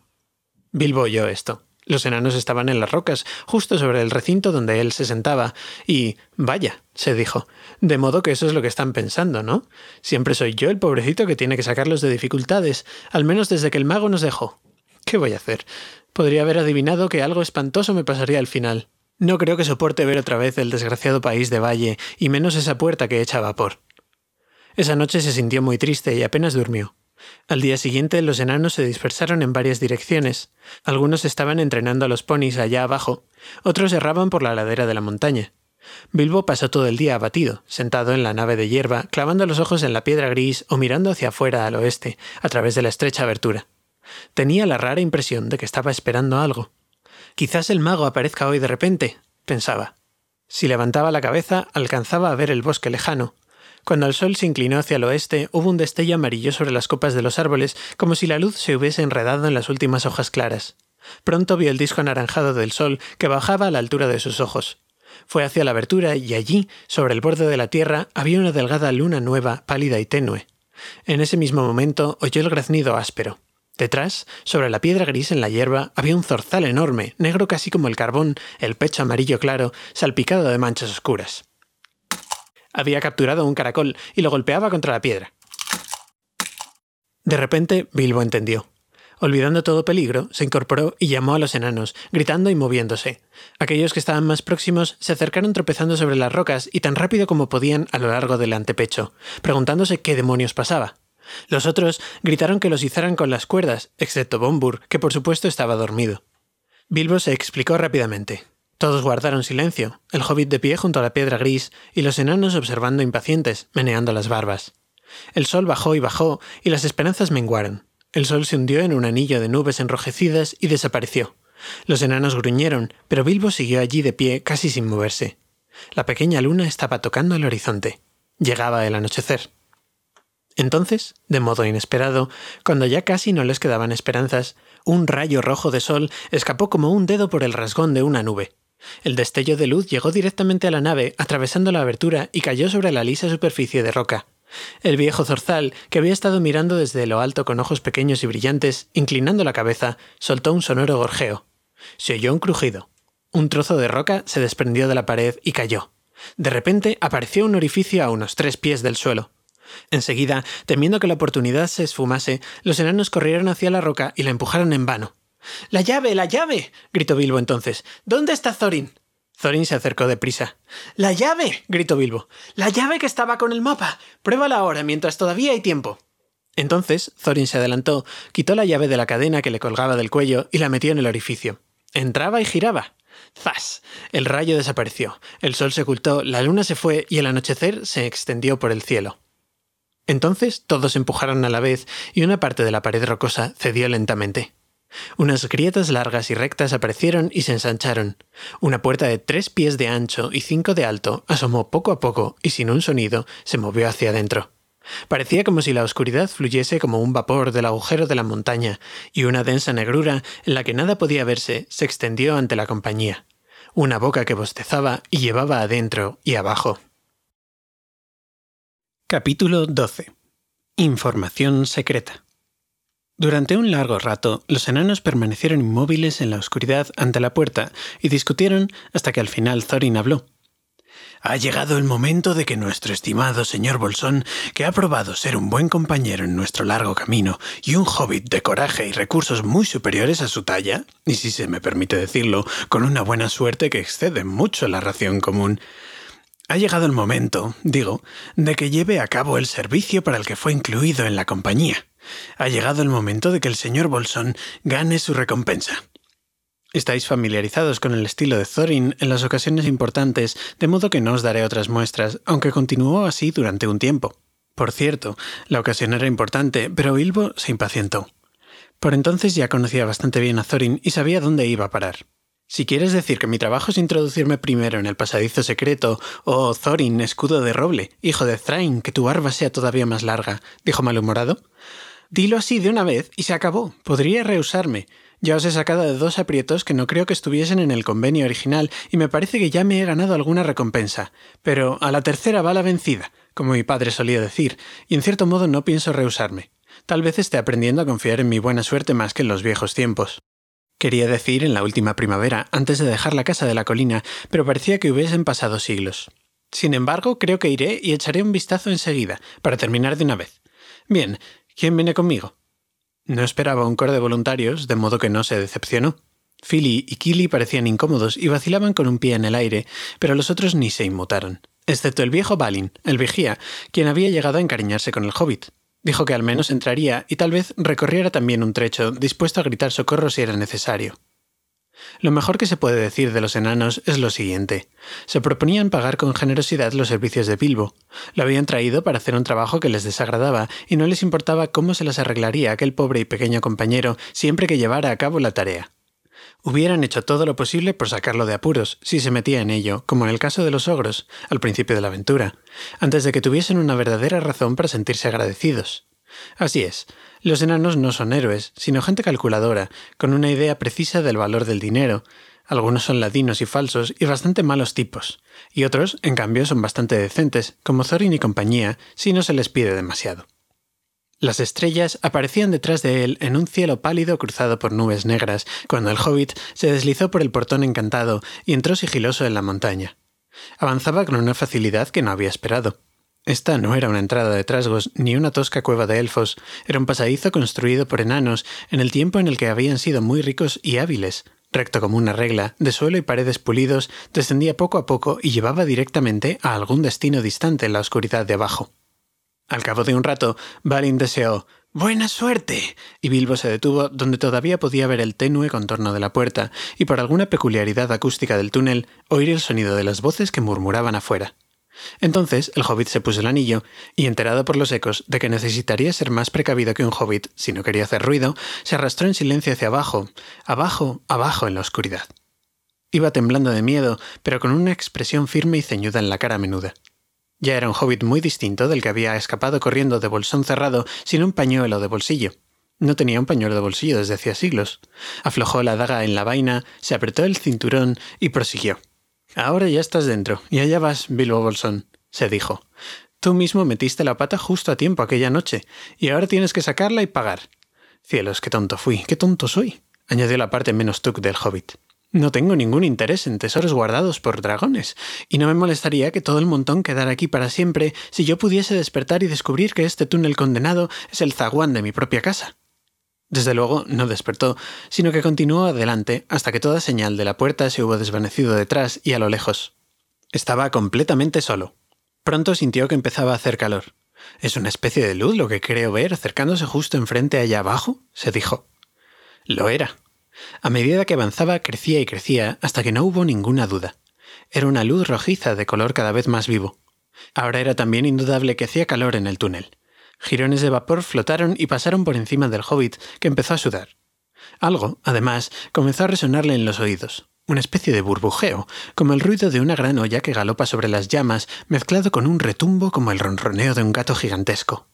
Bilbo oyó esto. Los enanos estaban en las rocas, justo sobre el recinto donde él se sentaba, y vaya, se dijo, de modo que eso es lo que están pensando, ¿no? Siempre soy yo el pobrecito que tiene que sacarlos de dificultades, al menos desde que el mago nos dejó. ¿Qué voy a hacer? Podría haber adivinado que algo espantoso me pasaría al final. No creo que soporte ver otra vez el desgraciado país de Valle, y menos esa puerta que echa vapor. Esa noche se sintió muy triste y apenas durmió. Al día siguiente los enanos se dispersaron en varias direcciones. Algunos estaban entrenando a los ponis allá abajo, otros erraban por la ladera de la montaña. Bilbo pasó todo el día abatido, sentado en la nave de hierba, clavando los ojos en la piedra gris o mirando hacia afuera al oeste, a través de la estrecha abertura. Tenía la rara impresión de que estaba esperando algo. Quizás el mago aparezca hoy de repente, pensaba. Si levantaba la cabeza, alcanzaba a ver el bosque lejano, cuando el sol se inclinó hacia el oeste, hubo un destello amarillo sobre las copas de los árboles, como si la luz se hubiese enredado en las últimas hojas claras. Pronto vio el disco anaranjado del sol que bajaba a la altura de sus ojos. Fue hacia la abertura y allí, sobre el borde de la tierra, había una delgada luna nueva, pálida y tenue. En ese mismo momento oyó el graznido áspero. Detrás, sobre la piedra gris en la hierba, había un zorzal enorme, negro casi como el carbón, el pecho amarillo claro, salpicado de manchas oscuras. Había capturado un caracol y lo golpeaba contra la piedra. De repente, Bilbo entendió. Olvidando todo peligro, se incorporó y llamó a los enanos, gritando y moviéndose. Aquellos que estaban más próximos se acercaron tropezando sobre las rocas y tan rápido como podían a lo largo del antepecho, preguntándose qué demonios pasaba. Los otros gritaron que los izaran con las cuerdas, excepto Bombur, que por supuesto estaba dormido. Bilbo se explicó rápidamente. Todos guardaron silencio, el hobbit de pie junto a la piedra gris y los enanos observando impacientes, meneando las barbas. El sol bajó y bajó, y las esperanzas menguaron. El sol se hundió en un anillo de nubes enrojecidas y desapareció. Los enanos gruñeron, pero Bilbo siguió allí de pie casi sin moverse. La pequeña luna estaba tocando el horizonte. Llegaba el anochecer. Entonces, de modo inesperado, cuando ya casi no les quedaban esperanzas, un rayo rojo de sol escapó como un dedo por el rasgón de una nube. El destello de luz llegó directamente a la nave, atravesando la abertura y cayó sobre la lisa superficie de roca. El viejo zorzal, que había estado mirando desde lo alto con ojos pequeños y brillantes, inclinando la cabeza, soltó un sonoro gorjeo. Se oyó un crujido. Un trozo de roca se desprendió de la pared y cayó. De repente apareció un orificio a unos tres pies del suelo. Enseguida, temiendo que la oportunidad se esfumase, los enanos corrieron hacia la roca y la empujaron en vano. ¡La llave! ¡La llave! gritó Bilbo entonces. ¿Dónde está Thorin? Thorin se acercó deprisa. ¡La llave! gritó Bilbo. ¡La llave que estaba con el mapa! Pruébala ahora, mientras todavía hay tiempo. Entonces Thorin se adelantó, quitó la llave de la cadena que le colgaba del cuello y la metió en el orificio. Entraba y giraba. ¡Zas! El rayo desapareció, el sol se ocultó, la luna se fue y el anochecer se extendió por el cielo. Entonces todos empujaron a la vez y una parte de la pared rocosa cedió lentamente. Unas grietas largas y rectas aparecieron y se ensancharon. Una puerta de tres pies de ancho y cinco de alto asomó poco a poco y sin un sonido se movió hacia adentro. Parecía como si la oscuridad fluyese como un vapor del agujero de la montaña, y una densa negrura en la que nada podía verse se extendió ante la compañía. Una boca que bostezaba y llevaba adentro y abajo. Capítulo 12. Información secreta. Durante un largo rato, los enanos permanecieron inmóviles en la oscuridad ante la puerta y discutieron hasta que al final Thorin habló. Ha llegado el momento de que nuestro estimado señor Bolsón, que ha probado ser un buen compañero en nuestro largo camino y un hobbit de coraje y recursos muy superiores a su talla, y si se me permite decirlo, con una buena suerte que excede mucho la ración común, ha llegado el momento, digo, de que lleve a cabo el servicio para el que fue incluido en la compañía. Ha llegado el momento de que el señor Bolsón gane su recompensa. Estáis familiarizados con el estilo de Thorin en las ocasiones importantes, de modo que no os daré otras muestras, aunque continuó así durante un tiempo. Por cierto, la ocasión era importante, pero Bilbo se impacientó. Por entonces ya conocía bastante bien a Thorin y sabía dónde iba a parar. Si quieres decir que mi trabajo es introducirme primero en el pasadizo secreto, oh Thorin, escudo de roble, hijo de Thrain, que tu barba sea todavía más larga, dijo malhumorado. Dilo así de una vez y se acabó. Podría rehusarme. Ya os he sacado de dos aprietos que no creo que estuviesen en el convenio original y me parece que ya me he ganado alguna recompensa. Pero a la tercera va la vencida, como mi padre solía decir, y en cierto modo no pienso rehusarme. Tal vez esté aprendiendo a confiar en mi buena suerte más que en los viejos tiempos. Quería decir en la última primavera, antes de dejar la casa de la colina, pero parecía que hubiesen pasado siglos. Sin embargo, creo que iré y echaré un vistazo enseguida, para terminar de una vez. Bien, ¿quién viene conmigo? No esperaba un coro de voluntarios, de modo que no se decepcionó. Philly y Killy parecían incómodos y vacilaban con un pie en el aire, pero los otros ni se inmutaron, excepto el viejo Balin, el vigía, quien había llegado a encariñarse con el hobbit. Dijo que al menos entraría y tal vez recorriera también un trecho, dispuesto a gritar socorro si era necesario. Lo mejor que se puede decir de los enanos es lo siguiente. Se proponían pagar con generosidad los servicios de Bilbo. Lo habían traído para hacer un trabajo que les desagradaba y no les importaba cómo se las arreglaría aquel pobre y pequeño compañero siempre que llevara a cabo la tarea. Hubieran hecho todo lo posible por sacarlo de apuros, si se metía en ello, como en el caso de los ogros, al principio de la aventura, antes de que tuviesen una verdadera razón para sentirse agradecidos. Así es, los enanos no son héroes, sino gente calculadora, con una idea precisa del valor del dinero. Algunos son ladinos y falsos y bastante malos tipos, y otros, en cambio, son bastante decentes, como Thorin y compañía, si no se les pide demasiado. Las estrellas aparecían detrás de él en un cielo pálido cruzado por nubes negras, cuando el hobbit se deslizó por el portón encantado y entró sigiloso en la montaña. Avanzaba con una facilidad que no había esperado. Esta no era una entrada de trasgos ni una tosca cueva de elfos, era un pasadizo construido por enanos en el tiempo en el que habían sido muy ricos y hábiles. Recto como una regla, de suelo y paredes pulidos, descendía poco a poco y llevaba directamente a algún destino distante en la oscuridad de abajo. Al cabo de un rato, Balin deseó ¡Buena suerte! y Bilbo se detuvo donde todavía podía ver el tenue contorno de la puerta y por alguna peculiaridad acústica del túnel oír el sonido de las voces que murmuraban afuera. Entonces el hobbit se puso el anillo, y enterado por los ecos de que necesitaría ser más precavido que un hobbit si no quería hacer ruido, se arrastró en silencio hacia abajo, abajo, abajo en la oscuridad. Iba temblando de miedo, pero con una expresión firme y ceñuda en la cara menuda. Ya era un hobbit muy distinto del que había escapado corriendo de bolsón cerrado sin un pañuelo de bolsillo. No tenía un pañuelo de bolsillo desde hacía siglos. Aflojó la daga en la vaina, se apretó el cinturón y prosiguió. Ahora ya estás dentro, y allá vas, Bilbo Bolsón, se dijo. Tú mismo metiste la pata justo a tiempo aquella noche, y ahora tienes que sacarla y pagar. Cielos, qué tonto fui, qué tonto soy, añadió la parte menos tuc del hobbit. No tengo ningún interés en tesoros guardados por dragones, y no me molestaría que todo el montón quedara aquí para siempre si yo pudiese despertar y descubrir que este túnel condenado es el zaguán de mi propia casa. Desde luego no despertó, sino que continuó adelante hasta que toda señal de la puerta se hubo desvanecido detrás y a lo lejos. Estaba completamente solo. Pronto sintió que empezaba a hacer calor. ¿Es una especie de luz lo que creo ver acercándose justo enfrente allá abajo? se dijo. Lo era. A medida que avanzaba crecía y crecía hasta que no hubo ninguna duda. Era una luz rojiza de color cada vez más vivo. Ahora era también indudable que hacía calor en el túnel. Girones de vapor flotaron y pasaron por encima del hobbit, que empezó a sudar. Algo, además, comenzó a resonarle en los oídos, una especie de burbujeo, como el ruido de una gran olla que galopa sobre las llamas, mezclado con un retumbo como el ronroneo de un gato gigantesco.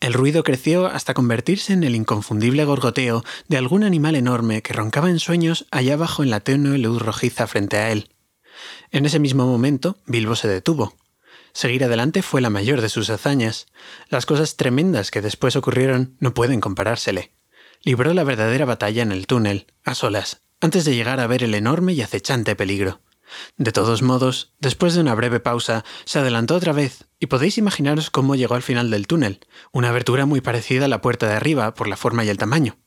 El ruido creció hasta convertirse en el inconfundible gorgoteo de algún animal enorme que roncaba en sueños allá abajo en la tenue luz rojiza frente a él. En ese mismo momento, Bilbo se detuvo. Seguir adelante fue la mayor de sus hazañas. Las cosas tremendas que después ocurrieron no pueden comparársele. libró la verdadera batalla en el túnel, a solas, antes de llegar a ver el enorme y acechante peligro. De todos modos, después de una breve pausa, se adelantó otra vez, y podéis imaginaros cómo llegó al final del túnel, una abertura muy parecida a la puerta de arriba por la forma y el tamaño.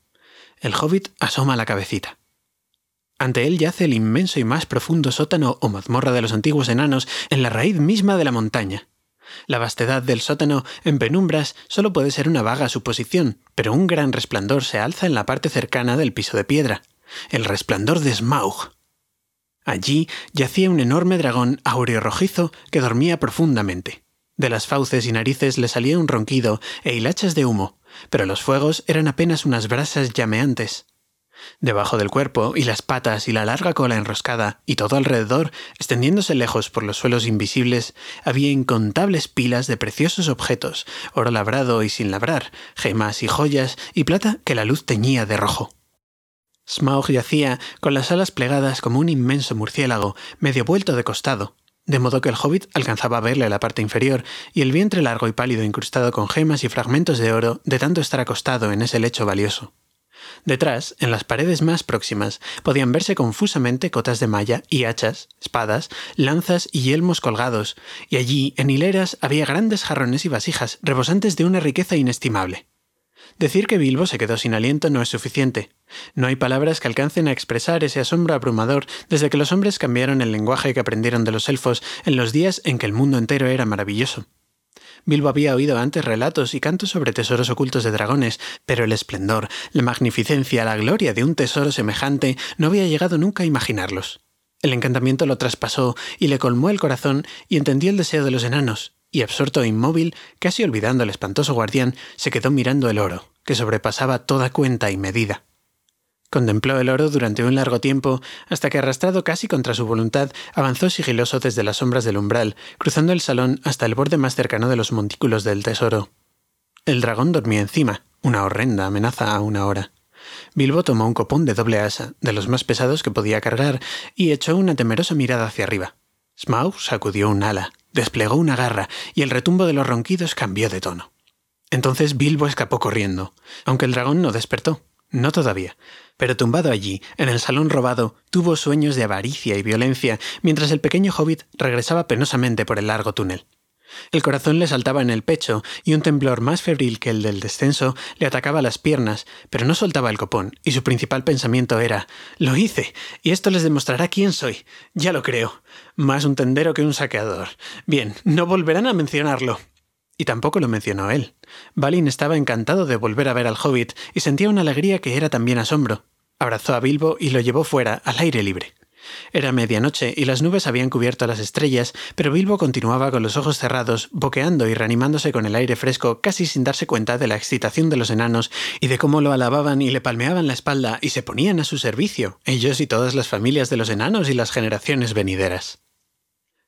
El hobbit asoma la cabecita. Ante él yace el inmenso y más profundo sótano o mazmorra de los antiguos enanos en la raíz misma de la montaña. La vastedad del sótano en penumbras solo puede ser una vaga suposición, pero un gran resplandor se alza en la parte cercana del piso de piedra. El resplandor de Smaug. Allí yacía un enorme dragón áureo rojizo que dormía profundamente. De las fauces y narices le salía un ronquido e hilachas de humo, pero los fuegos eran apenas unas brasas llameantes. Debajo del cuerpo y las patas y la larga cola enroscada y todo alrededor, extendiéndose lejos por los suelos invisibles, había incontables pilas de preciosos objetos, oro labrado y sin labrar, gemas y joyas y plata que la luz teñía de rojo. Smaug yacía con las alas plegadas como un inmenso murciélago, medio vuelto de costado, de modo que el hobbit alcanzaba a verle la parte inferior y el vientre largo y pálido incrustado con gemas y fragmentos de oro de tanto estar acostado en ese lecho valioso. Detrás, en las paredes más próximas, podían verse confusamente cotas de malla y hachas, espadas, lanzas y yelmos colgados, y allí, en hileras, había grandes jarrones y vasijas, rebosantes de una riqueza inestimable. Decir que Bilbo se quedó sin aliento no es suficiente. No hay palabras que alcancen a expresar ese asombro abrumador desde que los hombres cambiaron el lenguaje que aprendieron de los elfos en los días en que el mundo entero era maravilloso. Bilbo había oído antes relatos y cantos sobre tesoros ocultos de dragones, pero el esplendor, la magnificencia, la gloria de un tesoro semejante no había llegado nunca a imaginarlos. El encantamiento lo traspasó y le colmó el corazón y entendió el deseo de los enanos, y absorto e inmóvil, casi olvidando al espantoso guardián, se quedó mirando el oro, que sobrepasaba toda cuenta y medida. Contempló el oro durante un largo tiempo, hasta que arrastrado casi contra su voluntad, avanzó sigiloso desde las sombras del umbral, cruzando el salón hasta el borde más cercano de los montículos del tesoro. El dragón dormía encima, una horrenda amenaza a una hora. Bilbo tomó un copón de doble asa, de los más pesados que podía cargar, y echó una temerosa mirada hacia arriba. Smaug sacudió un ala, desplegó una garra y el retumbo de los ronquidos cambió de tono. Entonces Bilbo escapó corriendo, aunque el dragón no despertó, no todavía, pero tumbado allí, en el salón robado, tuvo sueños de avaricia y violencia mientras el pequeño hobbit regresaba penosamente por el largo túnel. El corazón le saltaba en el pecho y un temblor más febril que el del descenso le atacaba las piernas, pero no soltaba el copón, y su principal pensamiento era Lo hice, y esto les demostrará quién soy. Ya lo creo. Más un tendero que un saqueador. Bien, no volverán a mencionarlo. Y tampoco lo mencionó él. Balin estaba encantado de volver a ver al hobbit y sentía una alegría que era también asombro. Abrazó a Bilbo y lo llevó fuera, al aire libre. Era medianoche y las nubes habían cubierto las estrellas, pero Bilbo continuaba con los ojos cerrados, boqueando y reanimándose con el aire fresco, casi sin darse cuenta de la excitación de los enanos y de cómo lo alababan y le palmeaban la espalda y se ponían a su servicio, ellos y todas las familias de los enanos y las generaciones venideras.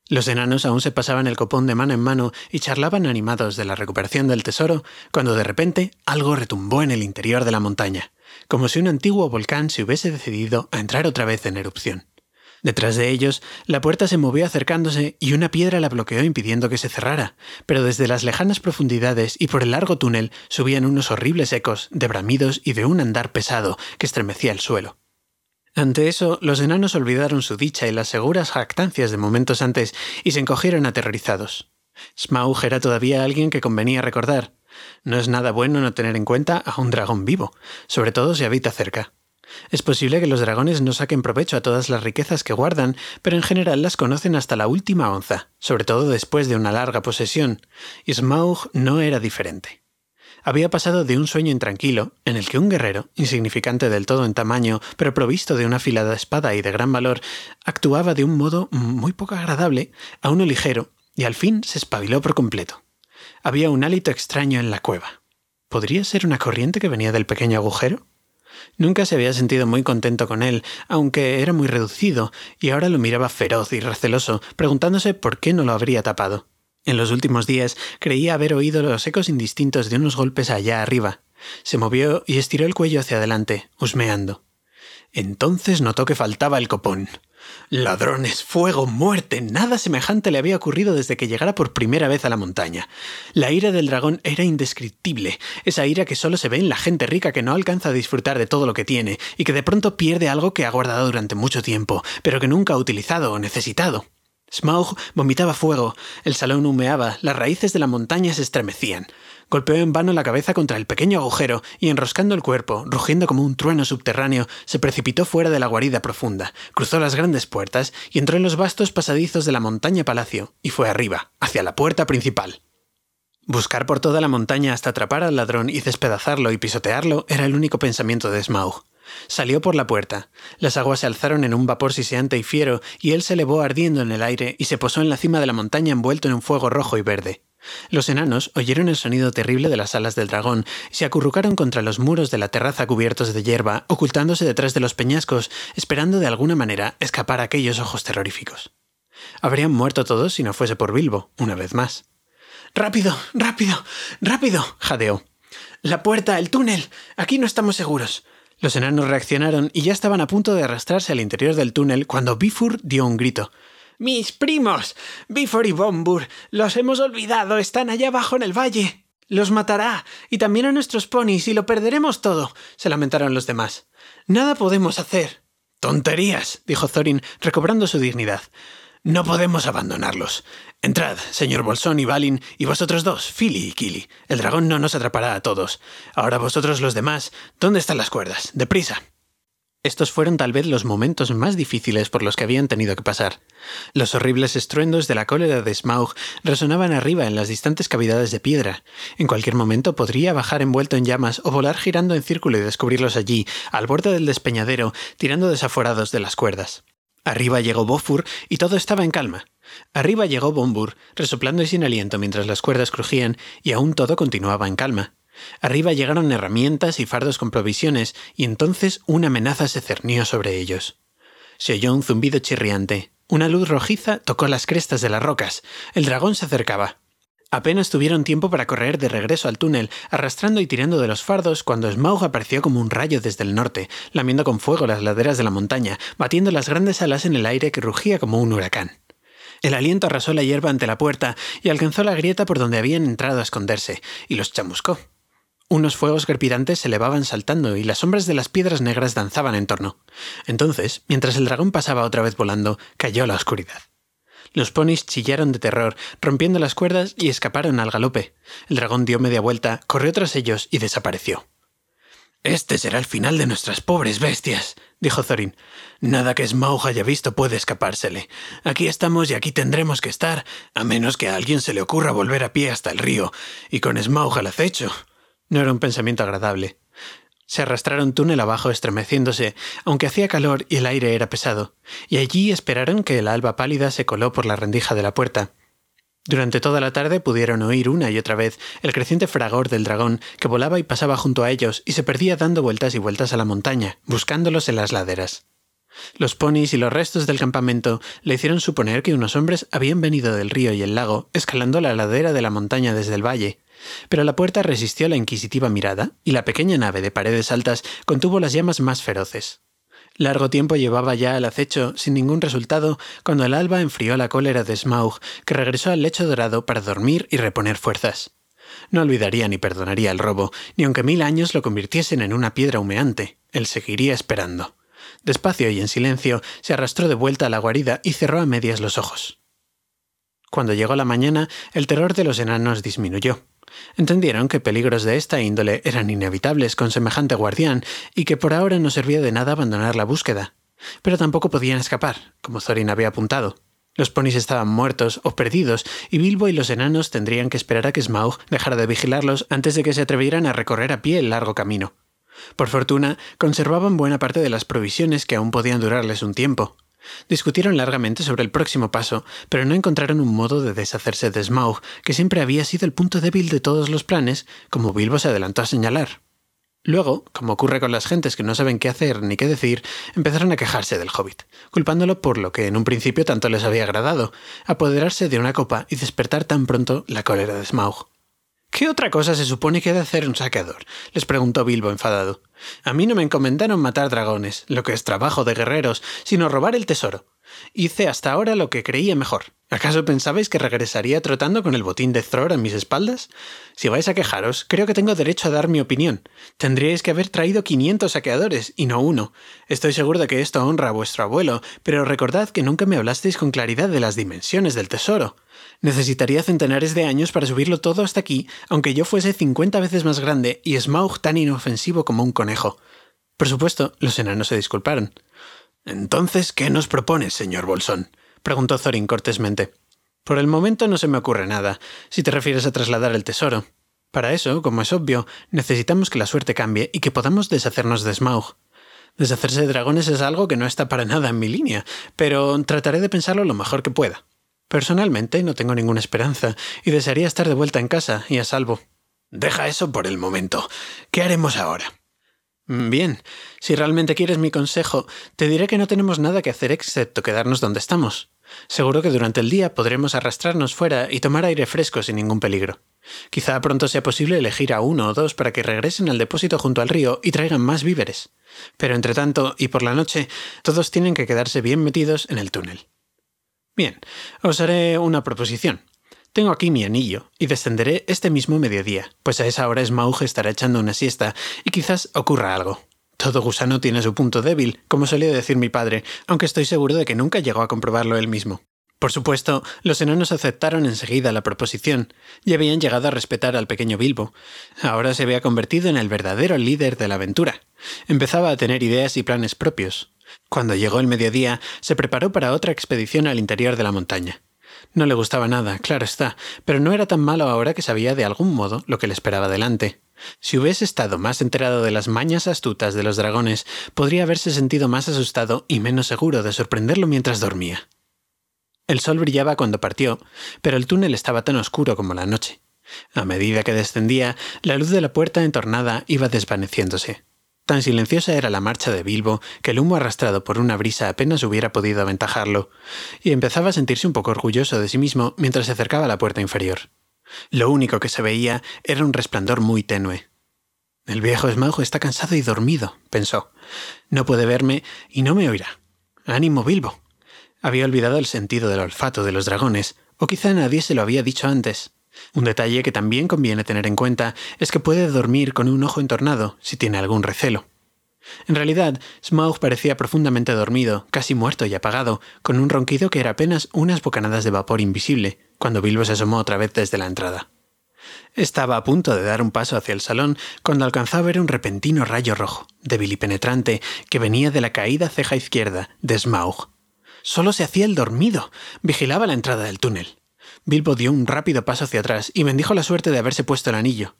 Los enanos aún se pasaban el copón de mano en mano y charlaban animados de la recuperación del tesoro, cuando de repente algo retumbó en el interior de la montaña, como si un antiguo volcán se hubiese decidido a entrar otra vez en erupción. Detrás de ellos, la puerta se movió acercándose y una piedra la bloqueó impidiendo que se cerrara, pero desde las lejanas profundidades y por el largo túnel subían unos horribles ecos de bramidos y de un andar pesado que estremecía el suelo. Ante eso, los enanos olvidaron su dicha y las seguras jactancias de momentos antes y se encogieron aterrorizados. Smaug era todavía alguien que convenía recordar. No es nada bueno no tener en cuenta a un dragón vivo, sobre todo si habita cerca. Es posible que los dragones no saquen provecho a todas las riquezas que guardan, pero en general las conocen hasta la última onza, sobre todo después de una larga posesión, y Smaug no era diferente. Había pasado de un sueño intranquilo, en el que un guerrero, insignificante del todo en tamaño, pero provisto de una afilada espada y de gran valor, actuaba de un modo muy poco agradable, a uno ligero, y al fin se espabiló por completo. Había un hálito extraño en la cueva. ¿Podría ser una corriente que venía del pequeño agujero? Nunca se había sentido muy contento con él, aunque era muy reducido, y ahora lo miraba feroz y receloso, preguntándose por qué no lo habría tapado. En los últimos días creía haber oído los ecos indistintos de unos golpes allá arriba. Se movió y estiró el cuello hacia adelante, husmeando. Entonces notó que faltaba el copón. Ladrones, fuego, muerte, nada semejante le había ocurrido desde que llegara por primera vez a la montaña. La ira del dragón era indescriptible, esa ira que solo se ve en la gente rica que no alcanza a disfrutar de todo lo que tiene y que de pronto pierde algo que ha guardado durante mucho tiempo, pero que nunca ha utilizado o necesitado. Smaug vomitaba fuego, el salón humeaba, las raíces de la montaña se estremecían. Golpeó en vano la cabeza contra el pequeño agujero y enroscando el cuerpo, rugiendo como un trueno subterráneo, se precipitó fuera de la guarida profunda, cruzó las grandes puertas y entró en los vastos pasadizos de la montaña palacio y fue arriba, hacia la puerta principal. Buscar por toda la montaña hasta atrapar al ladrón y despedazarlo y pisotearlo era el único pensamiento de Smaug. Salió por la puerta. Las aguas se alzaron en un vapor siseante y fiero, y él se elevó ardiendo en el aire y se posó en la cima de la montaña envuelto en un fuego rojo y verde. Los enanos oyeron el sonido terrible de las alas del dragón y se acurrucaron contra los muros de la terraza cubiertos de hierba, ocultándose detrás de los peñascos, esperando de alguna manera escapar a aquellos ojos terroríficos. Habrían muerto todos si no fuese por Bilbo, una vez más. Rápido, rápido, rápido, jadeó. La puerta, el túnel. Aquí no estamos seguros. Los enanos reaccionaron y ya estaban a punto de arrastrarse al interior del túnel cuando Bifur dio un grito. ¡Mis primos! Bifur y Bombur. Los hemos olvidado. Están allá abajo en el valle. Los matará. Y también a nuestros ponis y lo perderemos todo. se lamentaron los demás. Nada podemos hacer. Tonterías, dijo Thorin, recobrando su dignidad. No podemos abandonarlos. Entrad, señor Bolsón y Balin, y vosotros dos, Philly y Kili. El dragón no nos atrapará a todos. Ahora vosotros los demás, ¿dónde están las cuerdas? Deprisa. Estos fueron tal vez los momentos más difíciles por los que habían tenido que pasar. Los horribles estruendos de la cólera de Smaug resonaban arriba en las distantes cavidades de piedra. En cualquier momento podría bajar envuelto en llamas o volar girando en círculo y descubrirlos allí, al borde del despeñadero, tirando desaforados de las cuerdas. Arriba llegó Bofur y todo estaba en calma. Arriba llegó Bombur, resoplando y sin aliento mientras las cuerdas crujían, y aún todo continuaba en calma. Arriba llegaron herramientas y fardos con provisiones, y entonces una amenaza se cernió sobre ellos. Se oyó un zumbido chirriante. Una luz rojiza tocó las crestas de las rocas. El dragón se acercaba. Apenas tuvieron tiempo para correr de regreso al túnel, arrastrando y tirando de los fardos, cuando Smaug apareció como un rayo desde el norte, lamiendo con fuego las laderas de la montaña, batiendo las grandes alas en el aire que rugía como un huracán. El aliento arrasó la hierba ante la puerta y alcanzó la grieta por donde habían entrado a esconderse, y los chamuscó. Unos fuegos crepitantes se elevaban saltando y las sombras de las piedras negras danzaban en torno. Entonces, mientras el dragón pasaba otra vez volando, cayó la oscuridad. Los ponis chillaron de terror, rompiendo las cuerdas y escaparon al galope. El dragón dio media vuelta, corrió tras ellos y desapareció. Este será el final de nuestras pobres bestias, dijo Thorin. Nada que Smaug haya visto puede escapársele. Aquí estamos y aquí tendremos que estar, a menos que a alguien se le ocurra volver a pie hasta el río, y con Smaug al acecho. No era un pensamiento agradable. Se arrastraron túnel abajo estremeciéndose, aunque hacía calor y el aire era pesado, y allí esperaron que el alba pálida se coló por la rendija de la puerta. Durante toda la tarde pudieron oír una y otra vez el creciente fragor del dragón que volaba y pasaba junto a ellos y se perdía dando vueltas y vueltas a la montaña, buscándolos en las laderas. Los ponis y los restos del campamento le hicieron suponer que unos hombres habían venido del río y el lago, escalando la ladera de la montaña desde el valle, pero la puerta resistió la inquisitiva mirada, y la pequeña nave de paredes altas contuvo las llamas más feroces. Largo tiempo llevaba ya al acecho, sin ningún resultado, cuando el alba enfrió la cólera de Smaug, que regresó al lecho dorado para dormir y reponer fuerzas. No olvidaría ni perdonaría el robo, ni aunque mil años lo convirtiesen en una piedra humeante, él seguiría esperando. Despacio y en silencio, se arrastró de vuelta a la guarida y cerró a medias los ojos. Cuando llegó la mañana, el terror de los enanos disminuyó. Entendieron que peligros de esta índole eran inevitables con semejante guardián y que por ahora no servía de nada abandonar la búsqueda. Pero tampoco podían escapar, como Thorin había apuntado. Los ponis estaban muertos o perdidos, y Bilbo y los enanos tendrían que esperar a que Smaug dejara de vigilarlos antes de que se atrevieran a recorrer a pie el largo camino. Por fortuna, conservaban buena parte de las provisiones que aún podían durarles un tiempo. Discutieron largamente sobre el próximo paso, pero no encontraron un modo de deshacerse de Smaug, que siempre había sido el punto débil de todos los planes, como Bilbo se adelantó a señalar. Luego, como ocurre con las gentes que no saben qué hacer ni qué decir, empezaron a quejarse del hobbit, culpándolo por lo que en un principio tanto les había agradado, apoderarse de una copa y despertar tan pronto la cólera de Smaug. ¿Qué otra cosa se supone que ha de hacer un saqueador? les preguntó Bilbo enfadado. A mí no me encomendaron matar dragones, lo que es trabajo de guerreros, sino robar el tesoro. Hice hasta ahora lo que creía mejor. ¿Acaso pensabais que regresaría trotando con el botín de Thror a mis espaldas? Si vais a quejaros, creo que tengo derecho a dar mi opinión. Tendríais que haber traído 500 saqueadores, y no uno. Estoy seguro de que esto honra a vuestro abuelo, pero recordad que nunca me hablasteis con claridad de las dimensiones del tesoro. Necesitaría centenares de años para subirlo todo hasta aquí, aunque yo fuese 50 veces más grande y Smaug tan inofensivo como un conejo. Por supuesto, los enanos se disculparon. Entonces, ¿qué nos propones, señor Bolsón? preguntó Thorin cortésmente. Por el momento no se me ocurre nada, si te refieres a trasladar el tesoro. Para eso, como es obvio, necesitamos que la suerte cambie y que podamos deshacernos de Smaug. Deshacerse de dragones es algo que no está para nada en mi línea, pero trataré de pensarlo lo mejor que pueda. Personalmente no tengo ninguna esperanza y desearía estar de vuelta en casa y a salvo. Deja eso por el momento. ¿Qué haremos ahora? Mm, bien, si realmente quieres mi consejo, te diré que no tenemos nada que hacer excepto quedarnos donde estamos. Seguro que durante el día podremos arrastrarnos fuera y tomar aire fresco sin ningún peligro. Quizá pronto sea posible elegir a uno o dos para que regresen al depósito junto al río y traigan más víveres. Pero entre tanto, y por la noche, todos tienen que quedarse bien metidos en el túnel. Bien, os haré una proposición. Tengo aquí mi anillo, y descenderé este mismo mediodía, pues a esa hora Smaug estará echando una siesta, y quizás ocurra algo. Todo gusano tiene su punto débil, como solía decir mi padre, aunque estoy seguro de que nunca llegó a comprobarlo él mismo. Por supuesto, los enanos aceptaron enseguida la proposición, y habían llegado a respetar al pequeño Bilbo. Ahora se había convertido en el verdadero líder de la aventura. Empezaba a tener ideas y planes propios. Cuando llegó el mediodía, se preparó para otra expedición al interior de la montaña. No le gustaba nada, claro está, pero no era tan malo ahora que sabía de algún modo lo que le esperaba delante. Si hubiese estado más enterado de las mañas astutas de los dragones, podría haberse sentido más asustado y menos seguro de sorprenderlo mientras dormía. El sol brillaba cuando partió, pero el túnel estaba tan oscuro como la noche. A medida que descendía, la luz de la puerta entornada iba desvaneciéndose. Tan silenciosa era la marcha de Bilbo que el humo arrastrado por una brisa apenas hubiera podido aventajarlo, y empezaba a sentirse un poco orgulloso de sí mismo mientras se acercaba a la puerta inferior. Lo único que se veía era un resplandor muy tenue. El viejo esmajo está cansado y dormido, pensó. No puede verme y no me oirá. Ánimo, Bilbo. Había olvidado el sentido del olfato de los dragones, o quizá nadie se lo había dicho antes. Un detalle que también conviene tener en cuenta es que puede dormir con un ojo entornado si tiene algún recelo. En realidad, Smaug parecía profundamente dormido, casi muerto y apagado, con un ronquido que era apenas unas bocanadas de vapor invisible, cuando Bilbo se asomó otra vez desde la entrada. Estaba a punto de dar un paso hacia el salón cuando alcanzó a ver un repentino rayo rojo, débil y penetrante, que venía de la caída ceja izquierda de Smaug. Solo se hacía el dormido, vigilaba la entrada del túnel. Bilbo dio un rápido paso hacia atrás y bendijo la suerte de haberse puesto el anillo.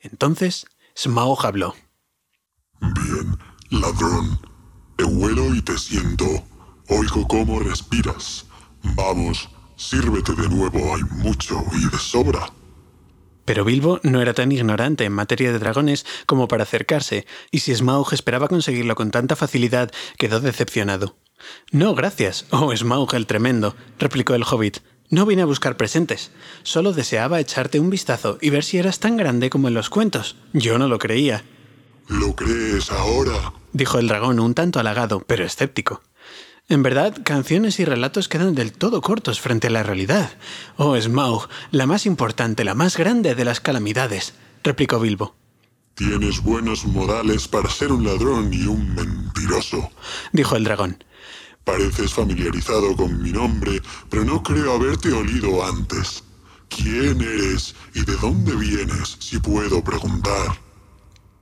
Entonces, Smaug habló. Bien, ladrón. Te huelo y te siento. Oigo cómo respiras. Vamos, sírvete de nuevo, hay mucho y de sobra. Pero Bilbo no era tan ignorante en materia de dragones como para acercarse, y si Smaug esperaba conseguirlo con tanta facilidad, quedó decepcionado. No, gracias, oh Smaug el tremendo, replicó el hobbit. No vine a buscar presentes, solo deseaba echarte un vistazo y ver si eras tan grande como en los cuentos. Yo no lo creía. ¿Lo crees ahora? dijo el dragón un tanto halagado, pero escéptico. En verdad, canciones y relatos quedan del todo cortos frente a la realidad. Oh, Smaug, la más importante, la más grande de las calamidades, replicó Bilbo. Tienes buenos modales para ser un ladrón y un mentiroso, dijo el dragón. Pareces familiarizado con mi nombre, pero no creo haberte olido antes. ¿Quién eres y de dónde vienes, si puedo preguntar?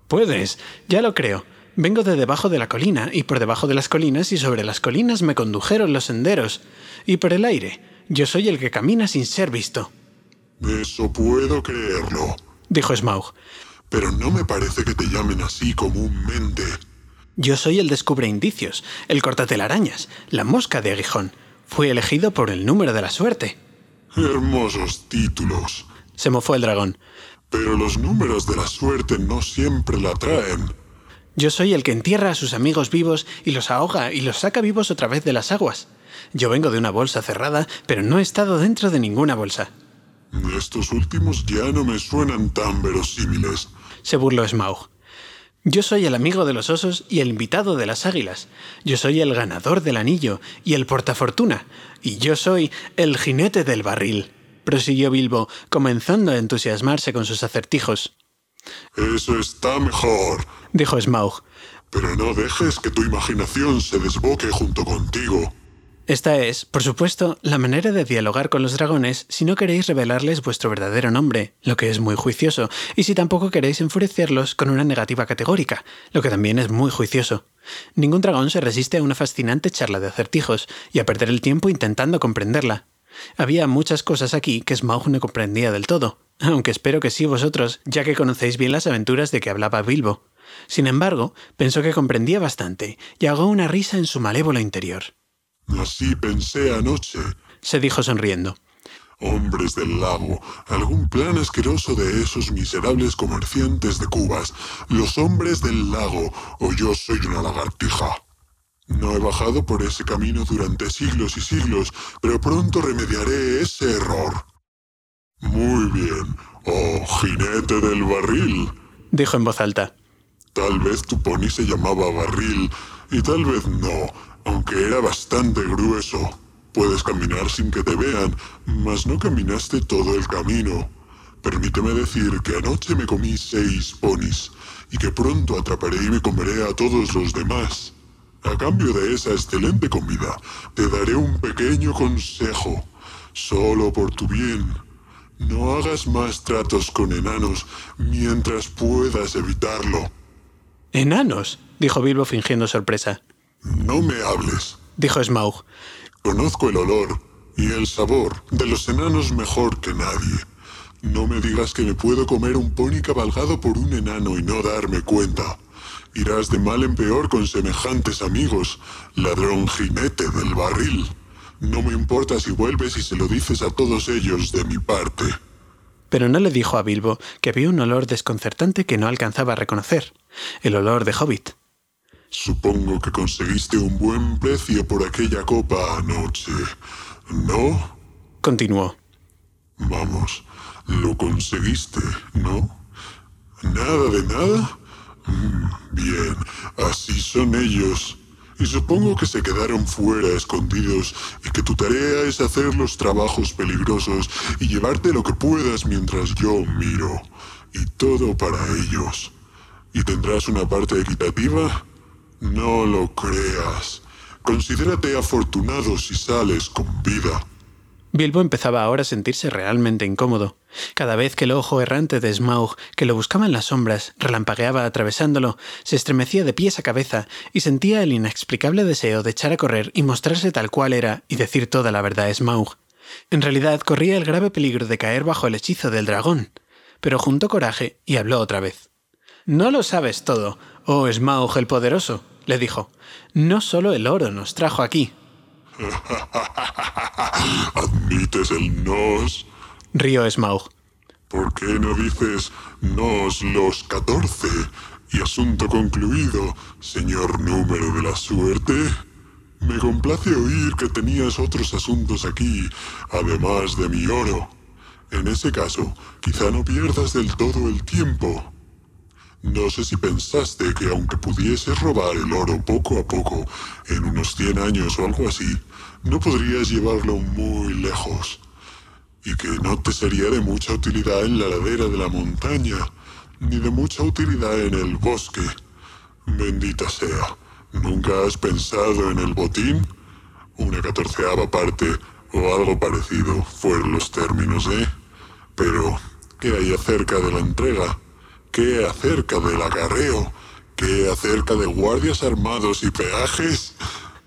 Puedes, ya lo creo. Vengo de debajo de la colina, y por debajo de las colinas y sobre las colinas me condujeron los senderos. Y por el aire, yo soy el que camina sin ser visto. Eso puedo creerlo, dijo Smaug. Pero no me parece que te llamen así comúnmente. Yo soy el descubre indicios, el cortatelarañas, la mosca de aguijón. Fui elegido por el número de la suerte. Hermosos títulos. Se mofó el dragón. Pero los números de la suerte no siempre la traen. Yo soy el que entierra a sus amigos vivos y los ahoga y los saca vivos otra vez de las aguas. Yo vengo de una bolsa cerrada, pero no he estado dentro de ninguna bolsa. Estos últimos ya no me suenan tan verosímiles. Se burló Smaug. Yo soy el amigo de los osos y el invitado de las águilas. Yo soy el ganador del anillo y el portafortuna. Y yo soy el jinete del barril. prosiguió Bilbo, comenzando a entusiasmarse con sus acertijos. Eso está mejor, dijo Smaug. Pero no dejes que tu imaginación se desboque junto contigo. Esta es, por supuesto, la manera de dialogar con los dragones si no queréis revelarles vuestro verdadero nombre, lo que es muy juicioso, y si tampoco queréis enfurecerlos con una negativa categórica, lo que también es muy juicioso. Ningún dragón se resiste a una fascinante charla de acertijos y a perder el tiempo intentando comprenderla. Había muchas cosas aquí que Smaug no comprendía del todo, aunque espero que sí vosotros, ya que conocéis bien las aventuras de que hablaba Bilbo. Sin embargo, pensó que comprendía bastante y ahogó una risa en su malévolo interior. Así pensé anoche, se dijo sonriendo. Hombres del lago, algún plan asqueroso de esos miserables comerciantes de cubas, los hombres del lago, o yo soy una lagartija. No he bajado por ese camino durante siglos y siglos, pero pronto remediaré ese error. Muy bien, oh jinete del barril, dijo en voz alta. Tal vez tu pony se llamaba barril, y tal vez no, aunque era bastante grueso. Puedes caminar sin que te vean, mas no caminaste todo el camino. Permíteme decir que anoche me comí seis ponis y que pronto atraparé y me comeré a todos los demás. A cambio de esa excelente comida, te daré un pequeño consejo, solo por tu bien. No hagas más tratos con enanos mientras puedas evitarlo. ¿Enanos? dijo Bilbo fingiendo sorpresa. No me hables, dijo Smaug. Conozco el olor y el sabor de los enanos mejor que nadie. No me digas que me puedo comer un pony cabalgado por un enano y no darme cuenta. Irás de mal en peor con semejantes amigos, ladrón jinete del barril. No me importa si vuelves y se lo dices a todos ellos de mi parte. Pero no le dijo a Bilbo que había un olor desconcertante que no alcanzaba a reconocer, el olor de Hobbit. Supongo que conseguiste un buen precio por aquella copa anoche, ¿no? Continuó. Vamos, lo conseguiste, ¿no? ¿Nada de nada? Mm, bien, así son ellos. Y supongo que se quedaron fuera escondidos y que tu tarea es hacer los trabajos peligrosos y llevarte lo que puedas mientras yo miro. Y todo para ellos. ¿Y tendrás una parte equitativa? No lo creas. Considérate afortunado si sales con vida. Bilbo empezaba ahora a sentirse realmente incómodo. Cada vez que el ojo errante de Smaug, que lo buscaba en las sombras, relampagueaba atravesándolo, se estremecía de pies a cabeza y sentía el inexplicable deseo de echar a correr y mostrarse tal cual era y decir toda la verdad a Smaug. En realidad corría el grave peligro de caer bajo el hechizo del dragón, pero juntó coraje y habló otra vez. No lo sabes todo, oh Smaug el poderoso le dijo. No solo el oro nos trajo aquí. ¿Admites el nos? Río Smaug. ¿Por qué no dices nos los catorce? Y asunto concluido, señor número de la suerte. Me complace oír que tenías otros asuntos aquí, además de mi oro. En ese caso, quizá no pierdas del todo el tiempo. No sé si pensaste que aunque pudieses robar el oro poco a poco, en unos 100 años o algo así, no podrías llevarlo muy lejos. Y que no te sería de mucha utilidad en la ladera de la montaña, ni de mucha utilidad en el bosque. Bendita sea, ¿nunca has pensado en el botín? Una catorceava parte o algo parecido fueron los términos, ¿eh? Pero, ¿qué hay acerca de la entrega? ¿Qué acerca del acarreo? ¿Qué acerca de guardias armados y peajes?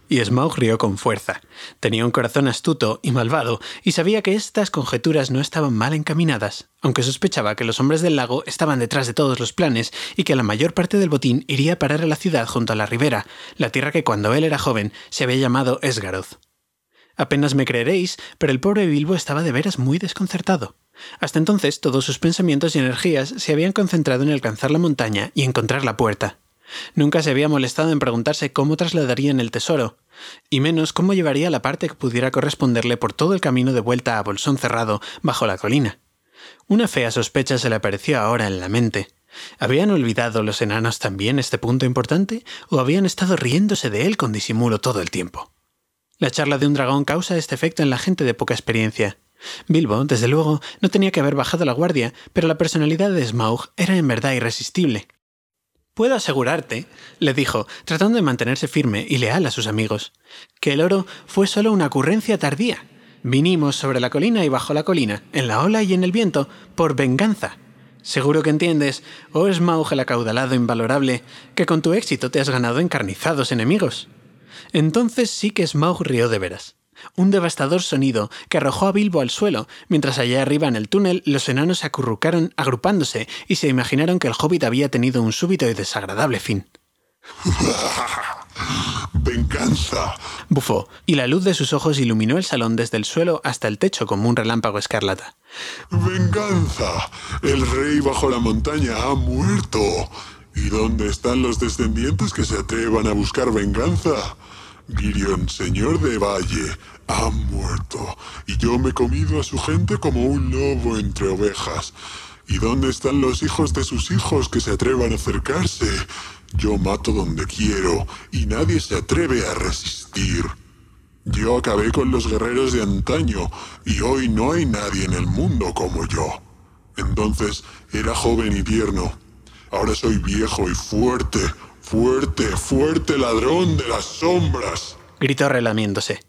Y Smaug rió con fuerza. Tenía un corazón astuto y malvado, y sabía que estas conjeturas no estaban mal encaminadas, aunque sospechaba que los hombres del lago estaban detrás de todos los planes y que la mayor parte del botín iría a parar a la ciudad junto a la ribera, la tierra que cuando él era joven se había llamado Esgaroth. Apenas me creeréis, pero el pobre Bilbo estaba de veras muy desconcertado. Hasta entonces todos sus pensamientos y energías se habían concentrado en alcanzar la montaña y encontrar la puerta. Nunca se había molestado en preguntarse cómo trasladarían el tesoro, y menos cómo llevaría la parte que pudiera corresponderle por todo el camino de vuelta a Bolsón cerrado bajo la colina. Una fea sospecha se le apareció ahora en la mente. ¿Habían olvidado los enanos también este punto importante o habían estado riéndose de él con disimulo todo el tiempo? La charla de un dragón causa este efecto en la gente de poca experiencia. Bilbo, desde luego, no tenía que haber bajado la guardia, pero la personalidad de Smaug era en verdad irresistible. Puedo asegurarte, le dijo, tratando de mantenerse firme y leal a sus amigos, que el oro fue solo una ocurrencia tardía. Vinimos sobre la colina y bajo la colina, en la ola y en el viento, por venganza. Seguro que entiendes, oh Smaug el acaudalado invalorable, que con tu éxito te has ganado encarnizados enemigos. Entonces sí que Smaug rió de veras. Un devastador sonido que arrojó a Bilbo al suelo, mientras allá arriba en el túnel los enanos se acurrucaron agrupándose y se imaginaron que el hobbit había tenido un súbito y desagradable fin. ¡Venganza! bufó, y la luz de sus ojos iluminó el salón desde el suelo hasta el techo como un relámpago escarlata. ¡Venganza! El rey bajo la montaña ha muerto. ¿Y dónde están los descendientes que se atrevan a buscar venganza? Girion, señor de Valle, ha muerto, y yo me he comido a su gente como un lobo entre ovejas. ¿Y dónde están los hijos de sus hijos que se atrevan a acercarse? Yo mato donde quiero, y nadie se atreve a resistir. Yo acabé con los guerreros de antaño, y hoy no hay nadie en el mundo como yo. Entonces era joven y tierno. Ahora soy viejo y fuerte, Fuerte, fuerte ladrón de las sombras. Gritó relamiéndose.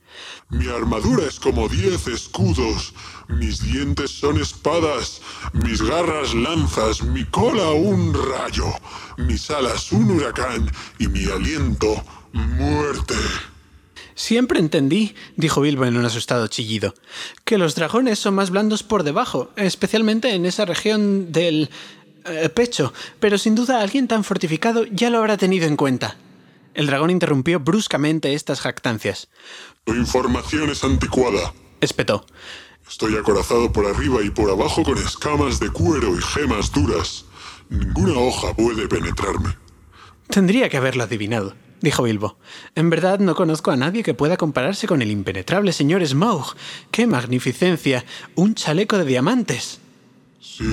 Mi armadura es como diez escudos, mis dientes son espadas, mis garras lanzas, mi cola un rayo, mis alas un huracán y mi aliento muerte. Siempre entendí, dijo Bilbo en un asustado chillido, que los dragones son más blandos por debajo, especialmente en esa región del eh, pecho, pero sin duda alguien tan fortificado ya lo habrá tenido en cuenta. El dragón interrumpió bruscamente estas jactancias. Tu información es anticuada, espetó. Estoy acorazado por arriba y por abajo con escamas de cuero y gemas duras. Ninguna hoja puede penetrarme. Tendría que haberlo adivinado, dijo Bilbo. En verdad no conozco a nadie que pueda compararse con el impenetrable señor Smaug. ¡Qué magnificencia! ¡Un chaleco de diamantes! Sí,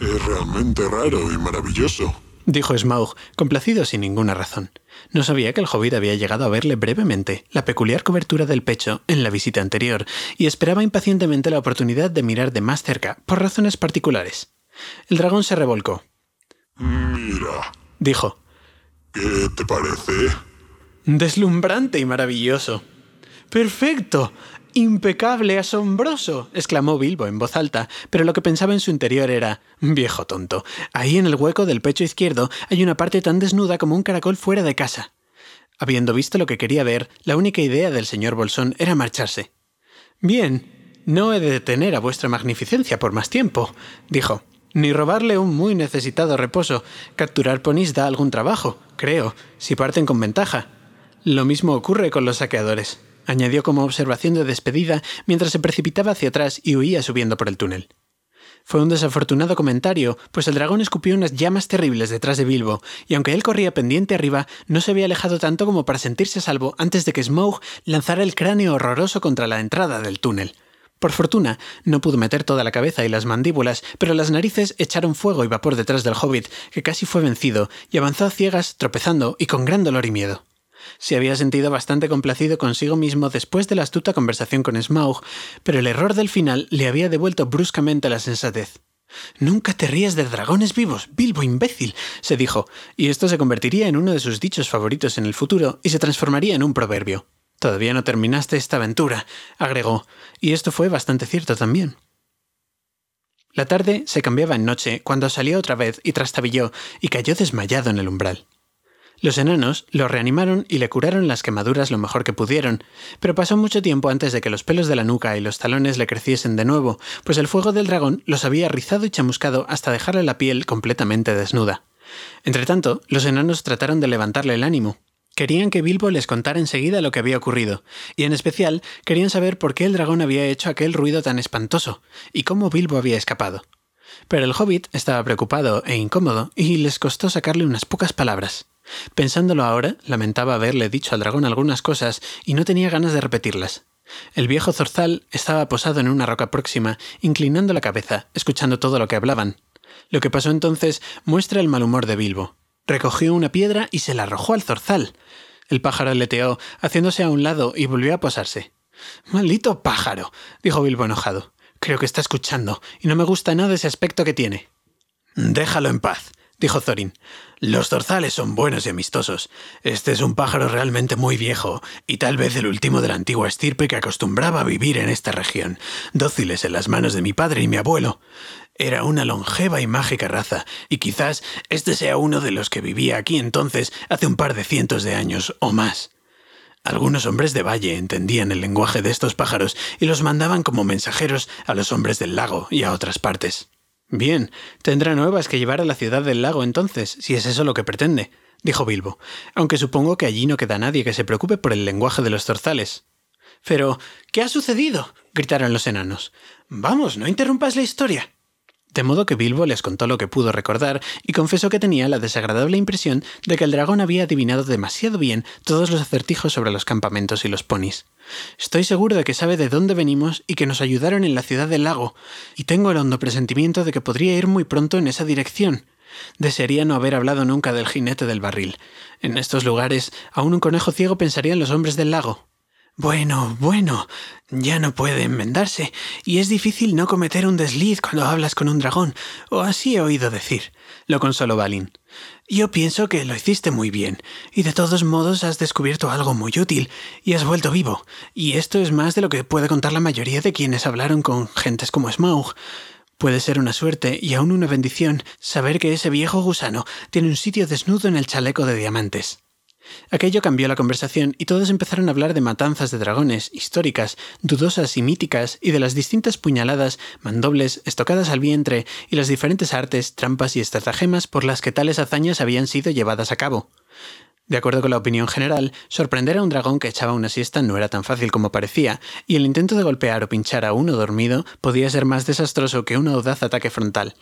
es realmente raro y maravilloso, dijo Smaug, complacido sin ninguna razón. No sabía que el hobbit había llegado a verle brevemente la peculiar cobertura del pecho en la visita anterior y esperaba impacientemente la oportunidad de mirar de más cerca, por razones particulares. El dragón se revolcó. Mira, dijo. ¿Qué te parece? Deslumbrante y maravilloso. Perfecto. Impecable, asombroso, exclamó Bilbo en voz alta, pero lo que pensaba en su interior era viejo tonto. Ahí en el hueco del pecho izquierdo hay una parte tan desnuda como un caracol fuera de casa. Habiendo visto lo que quería ver, la única idea del señor Bolsón era marcharse. Bien, no he de detener a vuestra magnificencia por más tiempo, dijo. Ni robarle un muy necesitado reposo. Capturar ponis da algún trabajo, creo, si parten con ventaja. Lo mismo ocurre con los saqueadores añadió como observación de despedida mientras se precipitaba hacia atrás y huía subiendo por el túnel. Fue un desafortunado comentario, pues el dragón escupió unas llamas terribles detrás de Bilbo, y aunque él corría pendiente arriba, no se había alejado tanto como para sentirse salvo antes de que Smaug lanzara el cráneo horroroso contra la entrada del túnel. Por fortuna, no pudo meter toda la cabeza y las mandíbulas, pero las narices echaron fuego y vapor detrás del hobbit, que casi fue vencido, y avanzó a ciegas, tropezando y con gran dolor y miedo. Se había sentido bastante complacido consigo mismo después de la astuta conversación con Smaug, pero el error del final le había devuelto bruscamente la sensatez. Nunca te rías de dragones vivos, Bilbo imbécil, se dijo, y esto se convertiría en uno de sus dichos favoritos en el futuro y se transformaría en un proverbio. Todavía no terminaste esta aventura, agregó, y esto fue bastante cierto también. La tarde se cambiaba en noche cuando salió otra vez y trastabilló y cayó desmayado en el umbral. Los enanos lo reanimaron y le curaron las quemaduras lo mejor que pudieron, pero pasó mucho tiempo antes de que los pelos de la nuca y los talones le creciesen de nuevo, pues el fuego del dragón los había rizado y chamuscado hasta dejarle la piel completamente desnuda. Entretanto, los enanos trataron de levantarle el ánimo. Querían que Bilbo les contara enseguida lo que había ocurrido, y en especial querían saber por qué el dragón había hecho aquel ruido tan espantoso, y cómo Bilbo había escapado. Pero el hobbit estaba preocupado e incómodo y les costó sacarle unas pocas palabras. Pensándolo ahora, lamentaba haberle dicho al dragón algunas cosas y no tenía ganas de repetirlas. El viejo zorzal estaba posado en una roca próxima, inclinando la cabeza, escuchando todo lo que hablaban. Lo que pasó entonces muestra el mal humor de Bilbo. Recogió una piedra y se la arrojó al zorzal. El pájaro leteó, haciéndose a un lado, y volvió a posarse. Maldito pájaro, dijo Bilbo enojado. Creo que está escuchando, y no me gusta nada ese aspecto que tiene. Déjalo en paz, dijo Thorin. Los zorzales son buenos y amistosos. Este es un pájaro realmente muy viejo, y tal vez el último de la antigua estirpe que acostumbraba a vivir en esta región, dóciles en las manos de mi padre y mi abuelo. Era una longeva y mágica raza, y quizás este sea uno de los que vivía aquí entonces hace un par de cientos de años o más. Algunos hombres de valle entendían el lenguaje de estos pájaros y los mandaban como mensajeros a los hombres del lago y a otras partes. Bien, tendrá nuevas que llevar a la ciudad del lago entonces, si es eso lo que pretende, dijo Bilbo, aunque supongo que allí no queda nadie que se preocupe por el lenguaje de los zorzales. Pero, ¿qué ha sucedido? gritaron los enanos. Vamos, no interrumpas la historia. De modo que Bilbo les contó lo que pudo recordar y confesó que tenía la desagradable impresión de que el dragón había adivinado demasiado bien todos los acertijos sobre los campamentos y los ponis. Estoy seguro de que sabe de dónde venimos y que nos ayudaron en la ciudad del lago, y tengo el hondo presentimiento de que podría ir muy pronto en esa dirección. Desearía no haber hablado nunca del jinete del barril. En estos lugares, aún un conejo ciego pensaría en los hombres del lago. Bueno, bueno, ya no puede enmendarse, y es difícil no cometer un desliz cuando hablas con un dragón, o así he oído decir, lo consoló Balin. Yo pienso que lo hiciste muy bien, y de todos modos has descubierto algo muy útil, y has vuelto vivo, y esto es más de lo que puede contar la mayoría de quienes hablaron con gentes como Smaug. Puede ser una suerte y aún una bendición saber que ese viejo gusano tiene un sitio desnudo en el chaleco de diamantes. Aquello cambió la conversación y todos empezaron a hablar de matanzas de dragones, históricas, dudosas y míticas, y de las distintas puñaladas, mandobles, estocadas al vientre, y las diferentes artes, trampas y estratagemas por las que tales hazañas habían sido llevadas a cabo. De acuerdo con la opinión general, sorprender a un dragón que echaba una siesta no era tan fácil como parecía, y el intento de golpear o pinchar a uno dormido podía ser más desastroso que un audaz ataque frontal.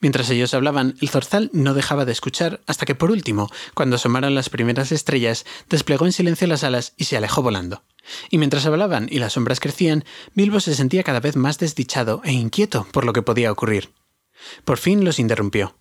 Mientras ellos hablaban, el zorzal no dejaba de escuchar hasta que por último, cuando asomaron las primeras estrellas, desplegó en silencio las alas y se alejó volando. Y mientras hablaban y las sombras crecían, Bilbo se sentía cada vez más desdichado e inquieto por lo que podía ocurrir. Por fin los interrumpió.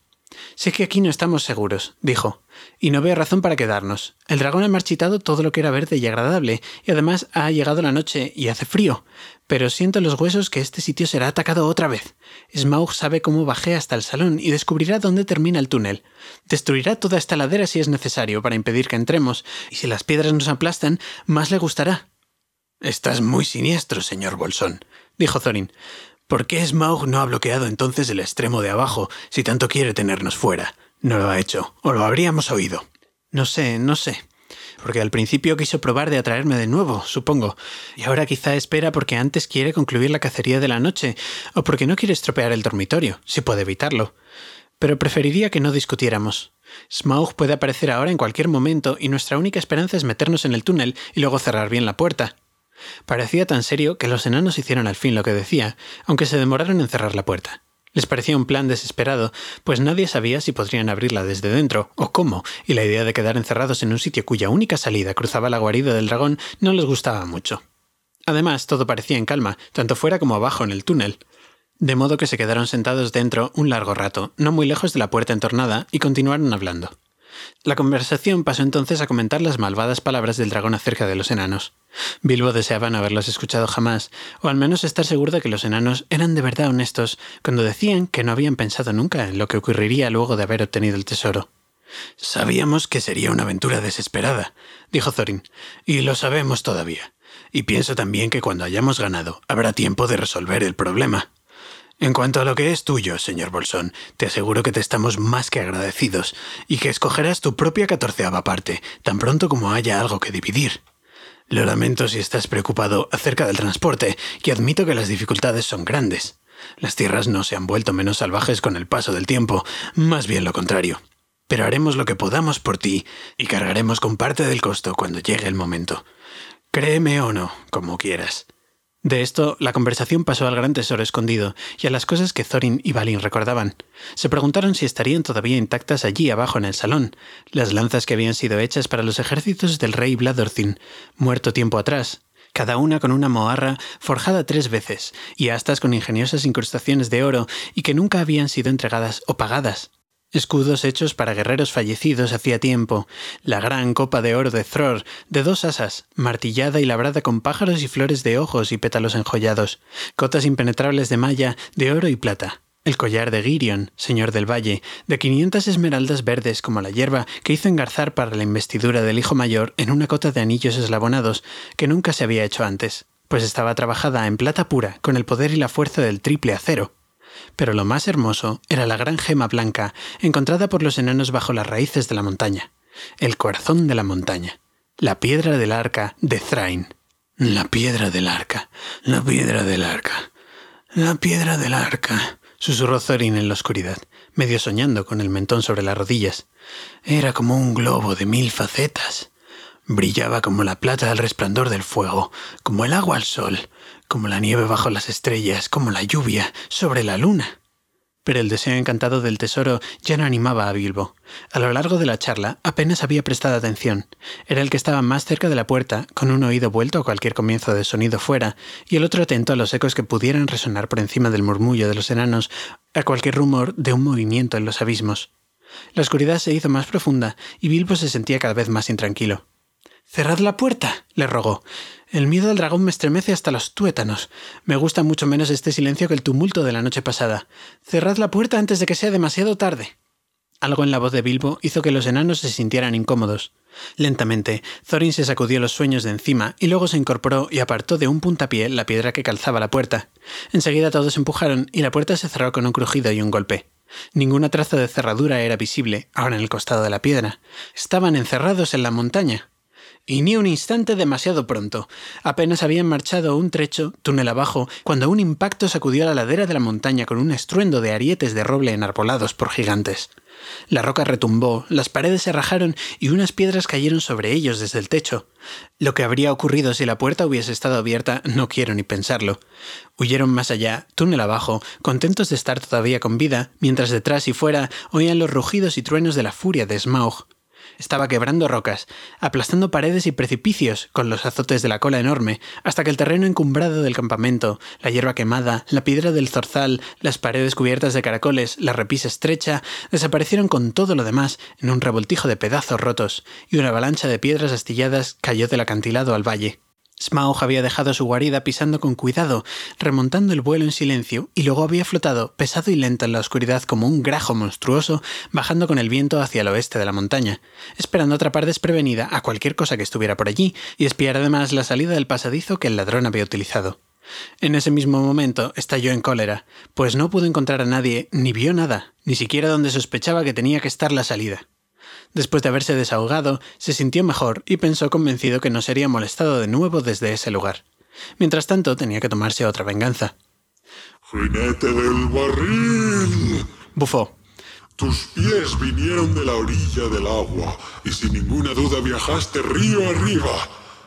Sé que aquí no estamos seguros, dijo, y no veo razón para quedarnos. El dragón ha marchitado todo lo que era verde y agradable, y además ha llegado la noche y hace frío. Pero siento en los huesos que este sitio será atacado otra vez. Smaug sabe cómo bajé hasta el salón y descubrirá dónde termina el túnel. Destruirá toda esta ladera si es necesario para impedir que entremos, y si las piedras nos aplastan, más le gustará. Estás muy siniestro, señor Bolsón, dijo Thorin. ¿Por qué Smaug no ha bloqueado entonces el extremo de abajo si tanto quiere tenernos fuera? No lo ha hecho, o lo habríamos oído. No sé, no sé. Porque al principio quiso probar de atraerme de nuevo, supongo, y ahora quizá espera porque antes quiere concluir la cacería de la noche, o porque no quiere estropear el dormitorio, si puede evitarlo. Pero preferiría que no discutiéramos. Smaug puede aparecer ahora en cualquier momento y nuestra única esperanza es meternos en el túnel y luego cerrar bien la puerta. Parecía tan serio que los enanos hicieron al fin lo que decía, aunque se demoraron en cerrar la puerta. Les parecía un plan desesperado, pues nadie sabía si podrían abrirla desde dentro o cómo, y la idea de quedar encerrados en un sitio cuya única salida cruzaba la guarida del dragón no les gustaba mucho. Además, todo parecía en calma, tanto fuera como abajo en el túnel. De modo que se quedaron sentados dentro un largo rato, no muy lejos de la puerta entornada, y continuaron hablando. La conversación pasó entonces a comentar las malvadas palabras del dragón acerca de los enanos. Bilbo deseaba no haberlos escuchado jamás, o al menos estar seguro de que los enanos eran de verdad honestos cuando decían que no habían pensado nunca en lo que ocurriría luego de haber obtenido el tesoro. Sabíamos que sería una aventura desesperada, dijo Thorin, y lo sabemos todavía. Y pienso también que cuando hayamos ganado habrá tiempo de resolver el problema. En cuanto a lo que es tuyo, señor Bolsón, te aseguro que te estamos más que agradecidos y que escogerás tu propia catorceava parte tan pronto como haya algo que dividir. Lo lamento si estás preocupado acerca del transporte, y admito que las dificultades son grandes. Las tierras no se han vuelto menos salvajes con el paso del tiempo, más bien lo contrario. Pero haremos lo que podamos por ti y cargaremos con parte del costo cuando llegue el momento. Créeme o no, como quieras. De esto, la conversación pasó al gran tesoro escondido y a las cosas que Thorin y Balin recordaban. Se preguntaron si estarían todavía intactas allí abajo en el salón, las lanzas que habían sido hechas para los ejércitos del rey Bladorthin, muerto tiempo atrás, cada una con una moarra forjada tres veces, y astas con ingeniosas incrustaciones de oro y que nunca habían sido entregadas o pagadas. Escudos hechos para guerreros fallecidos hacía tiempo, la gran copa de oro de Thror, de dos asas, martillada y labrada con pájaros y flores de ojos y pétalos enjollados, cotas impenetrables de malla, de oro y plata, el collar de Girion, señor del valle, de quinientas esmeraldas verdes como la hierba que hizo engarzar para la investidura del hijo mayor en una cota de anillos eslabonados que nunca se había hecho antes, pues estaba trabajada en plata pura con el poder y la fuerza del triple acero. Pero lo más hermoso era la gran gema blanca encontrada por los enanos bajo las raíces de la montaña, el corazón de la montaña, la piedra del arca de Thrain. La piedra del arca, la piedra del arca, la piedra del arca, susurró Thorin en la oscuridad, medio soñando con el mentón sobre las rodillas. Era como un globo de mil facetas. Brillaba como la plata al resplandor del fuego, como el agua al sol, como la nieve bajo las estrellas, como la lluvia sobre la luna. Pero el deseo encantado del tesoro ya no animaba a Bilbo. A lo largo de la charla apenas había prestado atención. Era el que estaba más cerca de la puerta, con un oído vuelto a cualquier comienzo de sonido fuera, y el otro atento a los ecos que pudieran resonar por encima del murmullo de los enanos, a cualquier rumor de un movimiento en los abismos. La oscuridad se hizo más profunda, y Bilbo se sentía cada vez más intranquilo. Cerrad la puerta, le rogó. El miedo al dragón me estremece hasta los tuétanos. Me gusta mucho menos este silencio que el tumulto de la noche pasada. Cerrad la puerta antes de que sea demasiado tarde. Algo en la voz de Bilbo hizo que los enanos se sintieran incómodos. Lentamente, Thorin se sacudió los sueños de encima y luego se incorporó y apartó de un puntapié la piedra que calzaba la puerta. Enseguida todos empujaron y la puerta se cerró con un crujido y un golpe. Ninguna traza de cerradura era visible, ahora en el costado de la piedra. Estaban encerrados en la montaña. Y ni un instante demasiado pronto. Apenas habían marchado un trecho, túnel abajo, cuando un impacto sacudió la ladera de la montaña con un estruendo de arietes de roble enarbolados por gigantes. La roca retumbó, las paredes se rajaron y unas piedras cayeron sobre ellos desde el techo. Lo que habría ocurrido si la puerta hubiese estado abierta no quiero ni pensarlo. Huyeron más allá, túnel abajo, contentos de estar todavía con vida, mientras detrás y fuera oían los rugidos y truenos de la furia de Smaug. Estaba quebrando rocas, aplastando paredes y precipicios con los azotes de la cola enorme, hasta que el terreno encumbrado del campamento, la hierba quemada, la piedra del zorzal, las paredes cubiertas de caracoles, la repisa estrecha, desaparecieron con todo lo demás en un revoltijo de pedazos rotos, y una avalancha de piedras astilladas cayó del acantilado al valle. Smaug había dejado su guarida pisando con cuidado, remontando el vuelo en silencio, y luego había flotado, pesado y lento en la oscuridad como un grajo monstruoso, bajando con el viento hacia el oeste de la montaña, esperando atrapar desprevenida a cualquier cosa que estuviera por allí, y espiar además la salida del pasadizo que el ladrón había utilizado. En ese mismo momento estalló en cólera, pues no pudo encontrar a nadie, ni vio nada, ni siquiera donde sospechaba que tenía que estar la salida. Después de haberse desahogado, se sintió mejor y pensó convencido que no sería molestado de nuevo desde ese lugar. Mientras tanto, tenía que tomarse otra venganza. ¡Jinete del barril! Bufó. Tus pies vinieron de la orilla del agua y sin ninguna duda viajaste río arriba.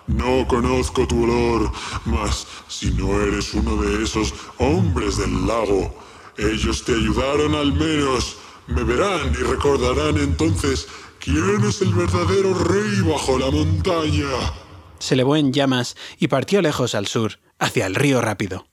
No conozco tu olor, mas si no eres uno de esos hombres del lago, ellos te ayudaron al menos. Me verán y recordarán entonces quién es el verdadero rey bajo la montaña. Se elevó en llamas y partió lejos al sur, hacia el río rápido.